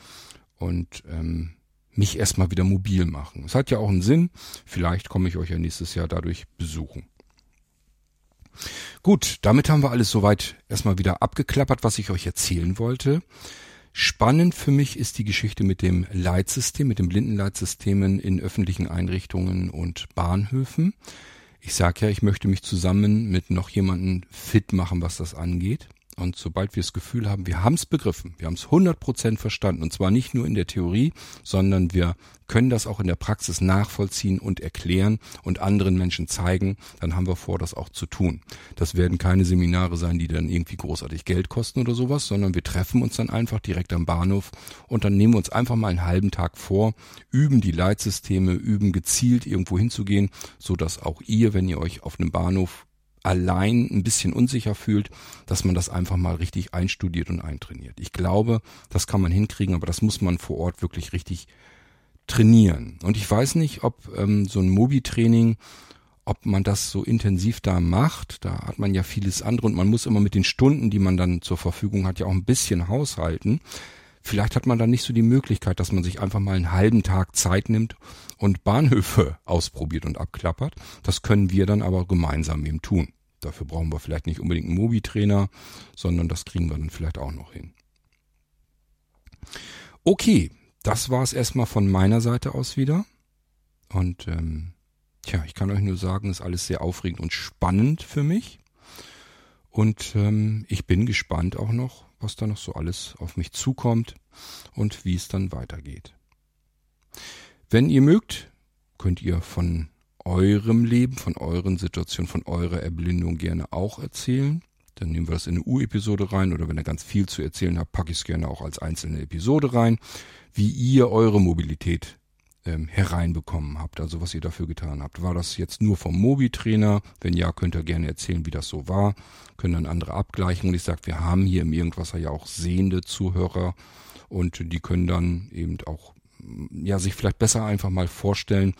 und ähm, mich erstmal wieder mobil machen. Es hat ja auch einen Sinn. Vielleicht komme ich euch ja nächstes Jahr dadurch besuchen. Gut, damit haben wir alles soweit erstmal wieder abgeklappert, was ich euch erzählen wollte. Spannend für mich ist die Geschichte mit dem Leitsystem, mit den Blindenleitsystemen in öffentlichen Einrichtungen und Bahnhöfen. Ich sage ja, ich möchte mich zusammen mit noch jemanden fit machen, was das angeht. Und sobald wir das Gefühl haben, wir haben es begriffen, wir haben es 100% verstanden, und zwar nicht nur in der Theorie, sondern wir können das auch in der Praxis nachvollziehen und erklären und anderen Menschen zeigen, dann haben wir vor, das auch zu tun. Das werden keine Seminare sein, die dann irgendwie großartig Geld kosten oder sowas, sondern wir treffen uns dann einfach direkt am Bahnhof und dann nehmen wir uns einfach mal einen halben Tag vor, üben die Leitsysteme, üben gezielt irgendwo hinzugehen, so dass auch ihr, wenn ihr euch auf einem Bahnhof allein ein bisschen unsicher fühlt, dass man das einfach mal richtig einstudiert und eintrainiert. Ich glaube, das kann man hinkriegen, aber das muss man vor Ort wirklich richtig trainieren. Und ich weiß nicht, ob ähm, so ein Mobi-Training, ob man das so intensiv da macht. Da hat man ja vieles andere und man muss immer mit den Stunden, die man dann zur Verfügung hat, ja auch ein bisschen haushalten. Vielleicht hat man dann nicht so die Möglichkeit, dass man sich einfach mal einen halben Tag Zeit nimmt und Bahnhöfe ausprobiert und abklappert. Das können wir dann aber gemeinsam eben tun. Dafür brauchen wir vielleicht nicht unbedingt einen Mobi-Trainer, sondern das kriegen wir dann vielleicht auch noch hin. Okay, das war es erstmal von meiner Seite aus wieder. Und ähm, tja, ich kann euch nur sagen, ist alles sehr aufregend und spannend für mich. Und ähm, ich bin gespannt auch noch, was da noch so alles auf mich zukommt und wie es dann weitergeht. Wenn ihr mögt, könnt ihr von eurem Leben, von euren Situationen, von eurer Erblindung gerne auch erzählen. Dann nehmen wir das in eine U-Episode rein oder wenn ihr ganz viel zu erzählen habt, packe ich es gerne auch als einzelne Episode rein, wie ihr eure Mobilität ähm, hereinbekommen habt, also was ihr dafür getan habt. War das jetzt nur vom Mobi-Trainer? Wenn ja, könnt ihr gerne erzählen, wie das so war. Können dann andere abgleichen. Und ich sage, wir haben hier im Irgendwasser ja auch sehende Zuhörer und die können dann eben auch ja sich vielleicht besser einfach mal vorstellen,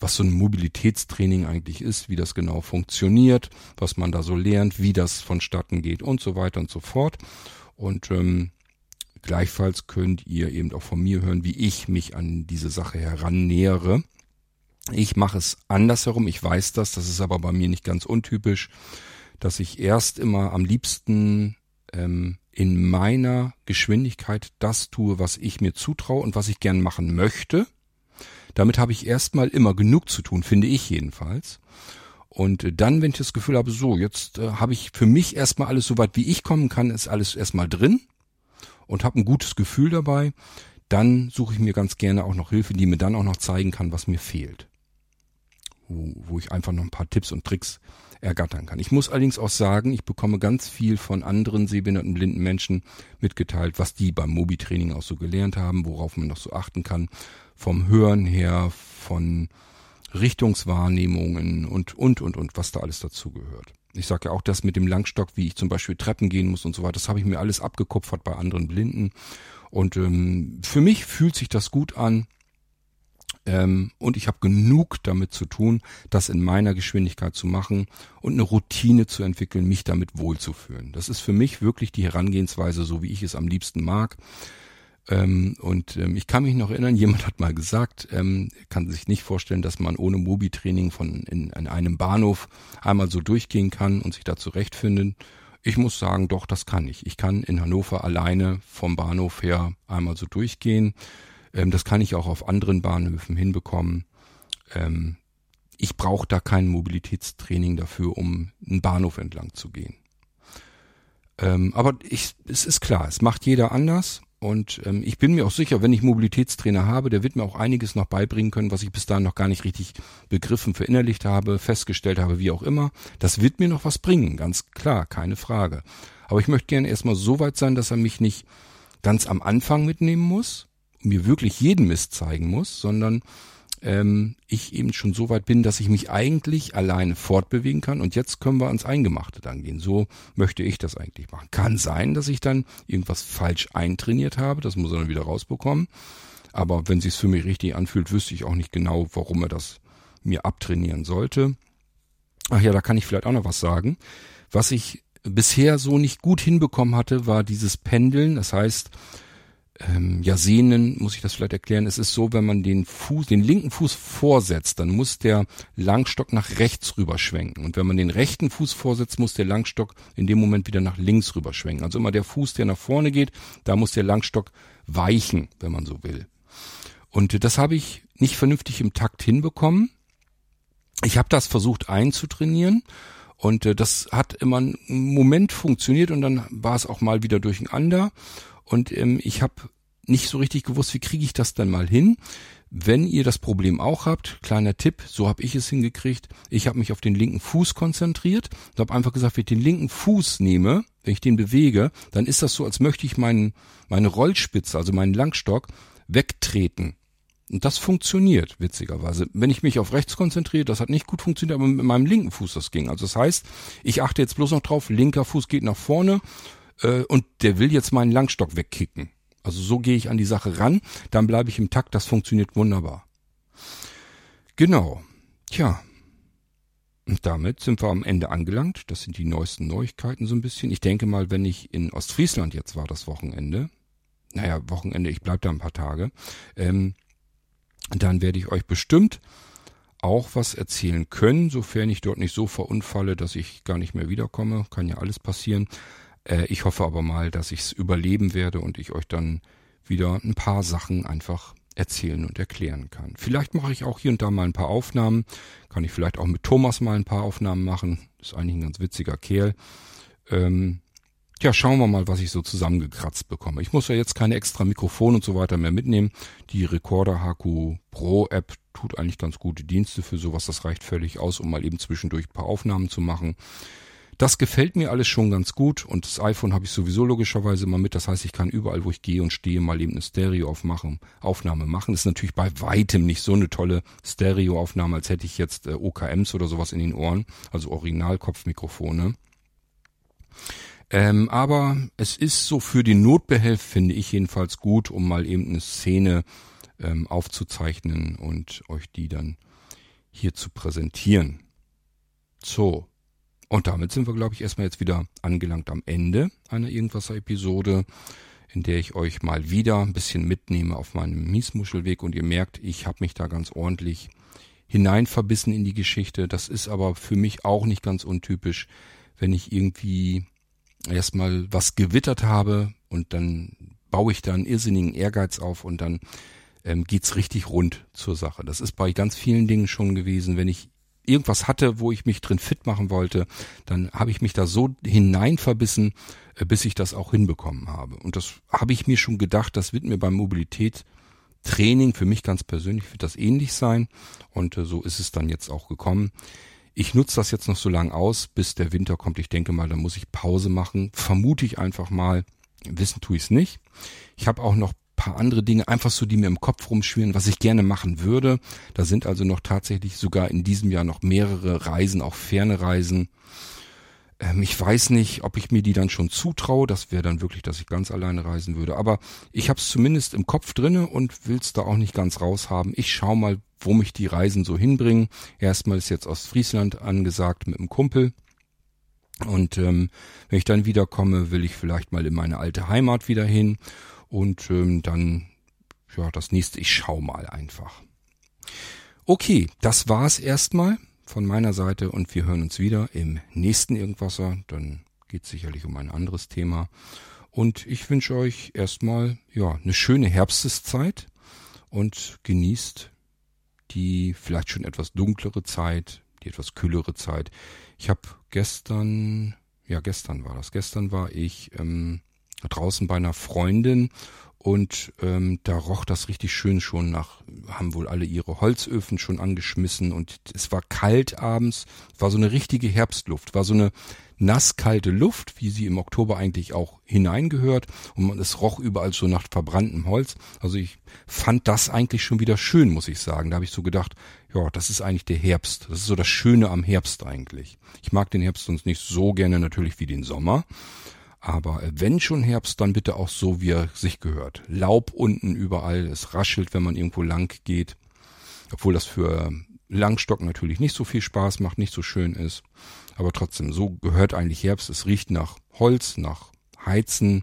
was so ein Mobilitätstraining eigentlich ist, wie das genau funktioniert, was man da so lernt, wie das vonstatten geht und so weiter und so fort. Und ähm, gleichfalls könnt ihr eben auch von mir hören, wie ich mich an diese Sache herannähere. Ich mache es andersherum, ich weiß das, das ist aber bei mir nicht ganz untypisch, dass ich erst immer am liebsten ähm, in meiner Geschwindigkeit das tue, was ich mir zutraue und was ich gern machen möchte. Damit habe ich erstmal immer genug zu tun, finde ich jedenfalls. Und dann, wenn ich das Gefühl habe, so, jetzt äh, habe ich für mich erstmal alles so weit, wie ich kommen kann, ist alles erstmal drin und habe ein gutes Gefühl dabei, dann suche ich mir ganz gerne auch noch Hilfe, die mir dann auch noch zeigen kann, was mir fehlt. Wo, wo ich einfach noch ein paar Tipps und Tricks ergattern kann. Ich muss allerdings auch sagen, ich bekomme ganz viel von anderen sehbehinderten blinden Menschen mitgeteilt, was die beim Mobi-Training auch so gelernt haben, worauf man noch so achten kann vom Hören her, von Richtungswahrnehmungen und, und, und, und, was da alles dazu gehört. Ich sage ja auch das mit dem Langstock, wie ich zum Beispiel Treppen gehen muss und so weiter. Das habe ich mir alles abgekupfert bei anderen Blinden. Und ähm, für mich fühlt sich das gut an. Ähm, und ich habe genug damit zu tun, das in meiner Geschwindigkeit zu machen und eine Routine zu entwickeln, mich damit wohlzufühlen. Das ist für mich wirklich die Herangehensweise, so wie ich es am liebsten mag. Ähm, und ähm, ich kann mich noch erinnern, jemand hat mal gesagt, ähm, kann sich nicht vorstellen, dass man ohne Mobi-Training von in, in einem Bahnhof einmal so durchgehen kann und sich da zurechtfinden. Ich muss sagen, doch, das kann ich. Ich kann in Hannover alleine vom Bahnhof her einmal so durchgehen. Ähm, das kann ich auch auf anderen Bahnhöfen hinbekommen. Ähm, ich brauche da kein Mobilitätstraining dafür, um einen Bahnhof entlang zu gehen. Ähm, aber ich, es ist klar, es macht jeder anders. Und ähm, ich bin mir auch sicher, wenn ich Mobilitätstrainer habe, der wird mir auch einiges noch beibringen können, was ich bis dahin noch gar nicht richtig begriffen, verinnerlicht habe, festgestellt habe, wie auch immer. Das wird mir noch was bringen, ganz klar, keine Frage. Aber ich möchte gerne erstmal so weit sein, dass er mich nicht ganz am Anfang mitnehmen muss, mir wirklich jeden Mist zeigen muss, sondern ähm, ich eben schon so weit bin, dass ich mich eigentlich alleine fortbewegen kann. Und jetzt können wir ans Eingemachte dann gehen. So möchte ich das eigentlich machen. Kann sein, dass ich dann irgendwas falsch eintrainiert habe. Das muss er dann wieder rausbekommen. Aber wenn sich's für mich richtig anfühlt, wüsste ich auch nicht genau, warum er das mir abtrainieren sollte. Ach ja, da kann ich vielleicht auch noch was sagen. Was ich bisher so nicht gut hinbekommen hatte, war dieses Pendeln. Das heißt, ähm, ja, Sehnen, muss ich das vielleicht erklären. Es ist so, wenn man den Fuß, den linken Fuß vorsetzt, dann muss der Langstock nach rechts rüber schwenken. Und wenn man den rechten Fuß vorsetzt, muss der Langstock in dem Moment wieder nach links rüber schwenken. Also immer der Fuß, der nach vorne geht, da muss der Langstock weichen, wenn man so will. Und das habe ich nicht vernünftig im Takt hinbekommen. Ich habe das versucht einzutrainieren und äh, das hat immer einen Moment funktioniert und dann war es auch mal wieder durcheinander. Und ähm, ich habe nicht so richtig gewusst, wie kriege ich das dann mal hin. Wenn ihr das Problem auch habt, kleiner Tipp, so habe ich es hingekriegt. Ich habe mich auf den linken Fuß konzentriert und habe einfach gesagt, wenn ich den linken Fuß nehme, wenn ich den bewege, dann ist das so, als möchte ich meinen, meine Rollspitze, also meinen Langstock, wegtreten. Und das funktioniert, witzigerweise. Wenn ich mich auf rechts konzentriere, das hat nicht gut funktioniert, aber mit meinem linken Fuß das ging. Also das heißt, ich achte jetzt bloß noch drauf, linker Fuß geht nach vorne äh, und der will jetzt meinen Langstock wegkicken. Also so gehe ich an die Sache ran, dann bleibe ich im Takt, das funktioniert wunderbar. Genau. Tja. Und damit sind wir am Ende angelangt. Das sind die neuesten Neuigkeiten so ein bisschen. Ich denke mal, wenn ich in Ostfriesland jetzt war, das Wochenende, naja, Wochenende, ich bleib da ein paar Tage, ähm, dann werde ich euch bestimmt auch was erzählen können, sofern ich dort nicht so verunfalle, dass ich gar nicht mehr wiederkomme. Kann ja alles passieren. Äh, ich hoffe aber mal, dass ich es überleben werde und ich euch dann wieder ein paar Sachen einfach erzählen und erklären kann. Vielleicht mache ich auch hier und da mal ein paar Aufnahmen. Kann ich vielleicht auch mit Thomas mal ein paar Aufnahmen machen. Ist eigentlich ein ganz witziger Kerl. Ähm, ja, schauen wir mal, was ich so zusammengekratzt bekomme. Ich muss ja jetzt keine extra Mikrofon und so weiter mehr mitnehmen. Die Recorder HQ Pro App tut eigentlich ganz gute Dienste für sowas. Das reicht völlig aus, um mal eben zwischendurch ein paar Aufnahmen zu machen. Das gefällt mir alles schon ganz gut und das iPhone habe ich sowieso logischerweise immer mit. Das heißt, ich kann überall, wo ich gehe und stehe, mal eben eine Stereo-Aufnahme machen. Das ist natürlich bei weitem nicht so eine tolle Stereo-Aufnahme, als hätte ich jetzt äh, OKMs oder sowas in den Ohren, also Originalkopfmikrofone. Ähm, aber es ist so für den Notbehelf, finde ich jedenfalls gut, um mal eben eine Szene ähm, aufzuzeichnen und euch die dann hier zu präsentieren. So, und damit sind wir, glaube ich, erstmal jetzt wieder angelangt am Ende einer Irgendwasser-Episode, in der ich euch mal wieder ein bisschen mitnehme auf meinem Miesmuschelweg und ihr merkt, ich habe mich da ganz ordentlich hineinverbissen in die Geschichte. Das ist aber für mich auch nicht ganz untypisch, wenn ich irgendwie erstmal was gewittert habe und dann baue ich da einen irrsinnigen Ehrgeiz auf und dann ähm, geht's richtig rund zur Sache. Das ist bei ganz vielen Dingen schon gewesen, wenn ich irgendwas hatte, wo ich mich drin fit machen wollte, dann habe ich mich da so hinein verbissen, äh, bis ich das auch hinbekommen habe. Und das habe ich mir schon gedacht, das wird mir beim Mobilitätstraining für mich ganz persönlich wird das ähnlich sein. Und äh, so ist es dann jetzt auch gekommen. Ich nutze das jetzt noch so lange aus, bis der Winter kommt. Ich denke mal, da muss ich Pause machen. Vermute ich einfach mal. Wissen tue ich es nicht. Ich habe auch noch paar andere Dinge einfach so, die mir im Kopf rumschwirren, was ich gerne machen würde. Da sind also noch tatsächlich sogar in diesem Jahr noch mehrere Reisen, auch ferne Reisen. Ähm, ich weiß nicht, ob ich mir die dann schon zutraue. Das wäre dann wirklich, dass ich ganz alleine reisen würde. Aber ich habe es zumindest im Kopf drinne und will es da auch nicht ganz raushaben. Ich schaue mal, wo mich die Reisen so hinbringen. Erstmal ist jetzt Ostfriesland angesagt mit einem Kumpel. Und ähm, wenn ich dann wiederkomme, will ich vielleicht mal in meine alte Heimat wieder hin. Und ähm, dann, ja, das nächste, ich schau mal einfach. Okay, das war's erstmal von meiner Seite und wir hören uns wieder im nächsten Irgendwasser. Dann geht es sicherlich um ein anderes Thema. Und ich wünsche euch erstmal ja eine schöne Herbsteszeit und genießt die vielleicht schon etwas dunklere Zeit, die etwas kühlere Zeit. Ich habe gestern, ja gestern war das, gestern war ich ähm, draußen bei einer Freundin und ähm, da roch das richtig schön schon nach, haben wohl alle ihre Holzöfen schon angeschmissen und es war kalt abends, war so eine richtige Herbstluft, war so eine nasskalte Luft, wie sie im Oktober eigentlich auch hineingehört und es roch überall so nach verbranntem Holz. Also ich fand das eigentlich schon wieder schön, muss ich sagen. Da habe ich so gedacht, ja, das ist eigentlich der Herbst. Das ist so das Schöne am Herbst eigentlich. Ich mag den Herbst sonst nicht so gerne natürlich wie den Sommer. Aber wenn schon Herbst, dann bitte auch so, wie er sich gehört. Laub unten überall, es raschelt, wenn man irgendwo lang geht. Obwohl das für Langstock natürlich nicht so viel Spaß macht, nicht so schön ist. Aber trotzdem, so gehört eigentlich Herbst. Es riecht nach Holz, nach Heizen.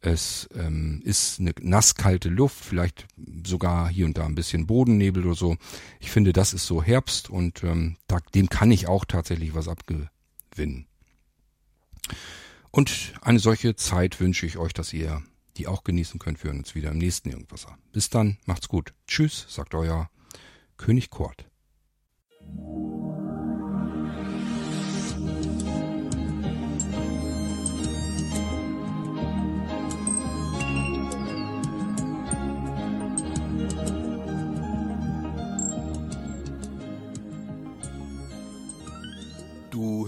Es ähm, ist eine nasskalte Luft, vielleicht sogar hier und da ein bisschen Bodennebel oder so. Ich finde, das ist so Herbst und ähm, da, dem kann ich auch tatsächlich was abgewinnen. Und eine solche Zeit wünsche ich euch, dass ihr die auch genießen könnt. Wir hören uns wieder im nächsten Irgendwasser. Bis dann, macht's gut. Tschüss, sagt euer König Kurt.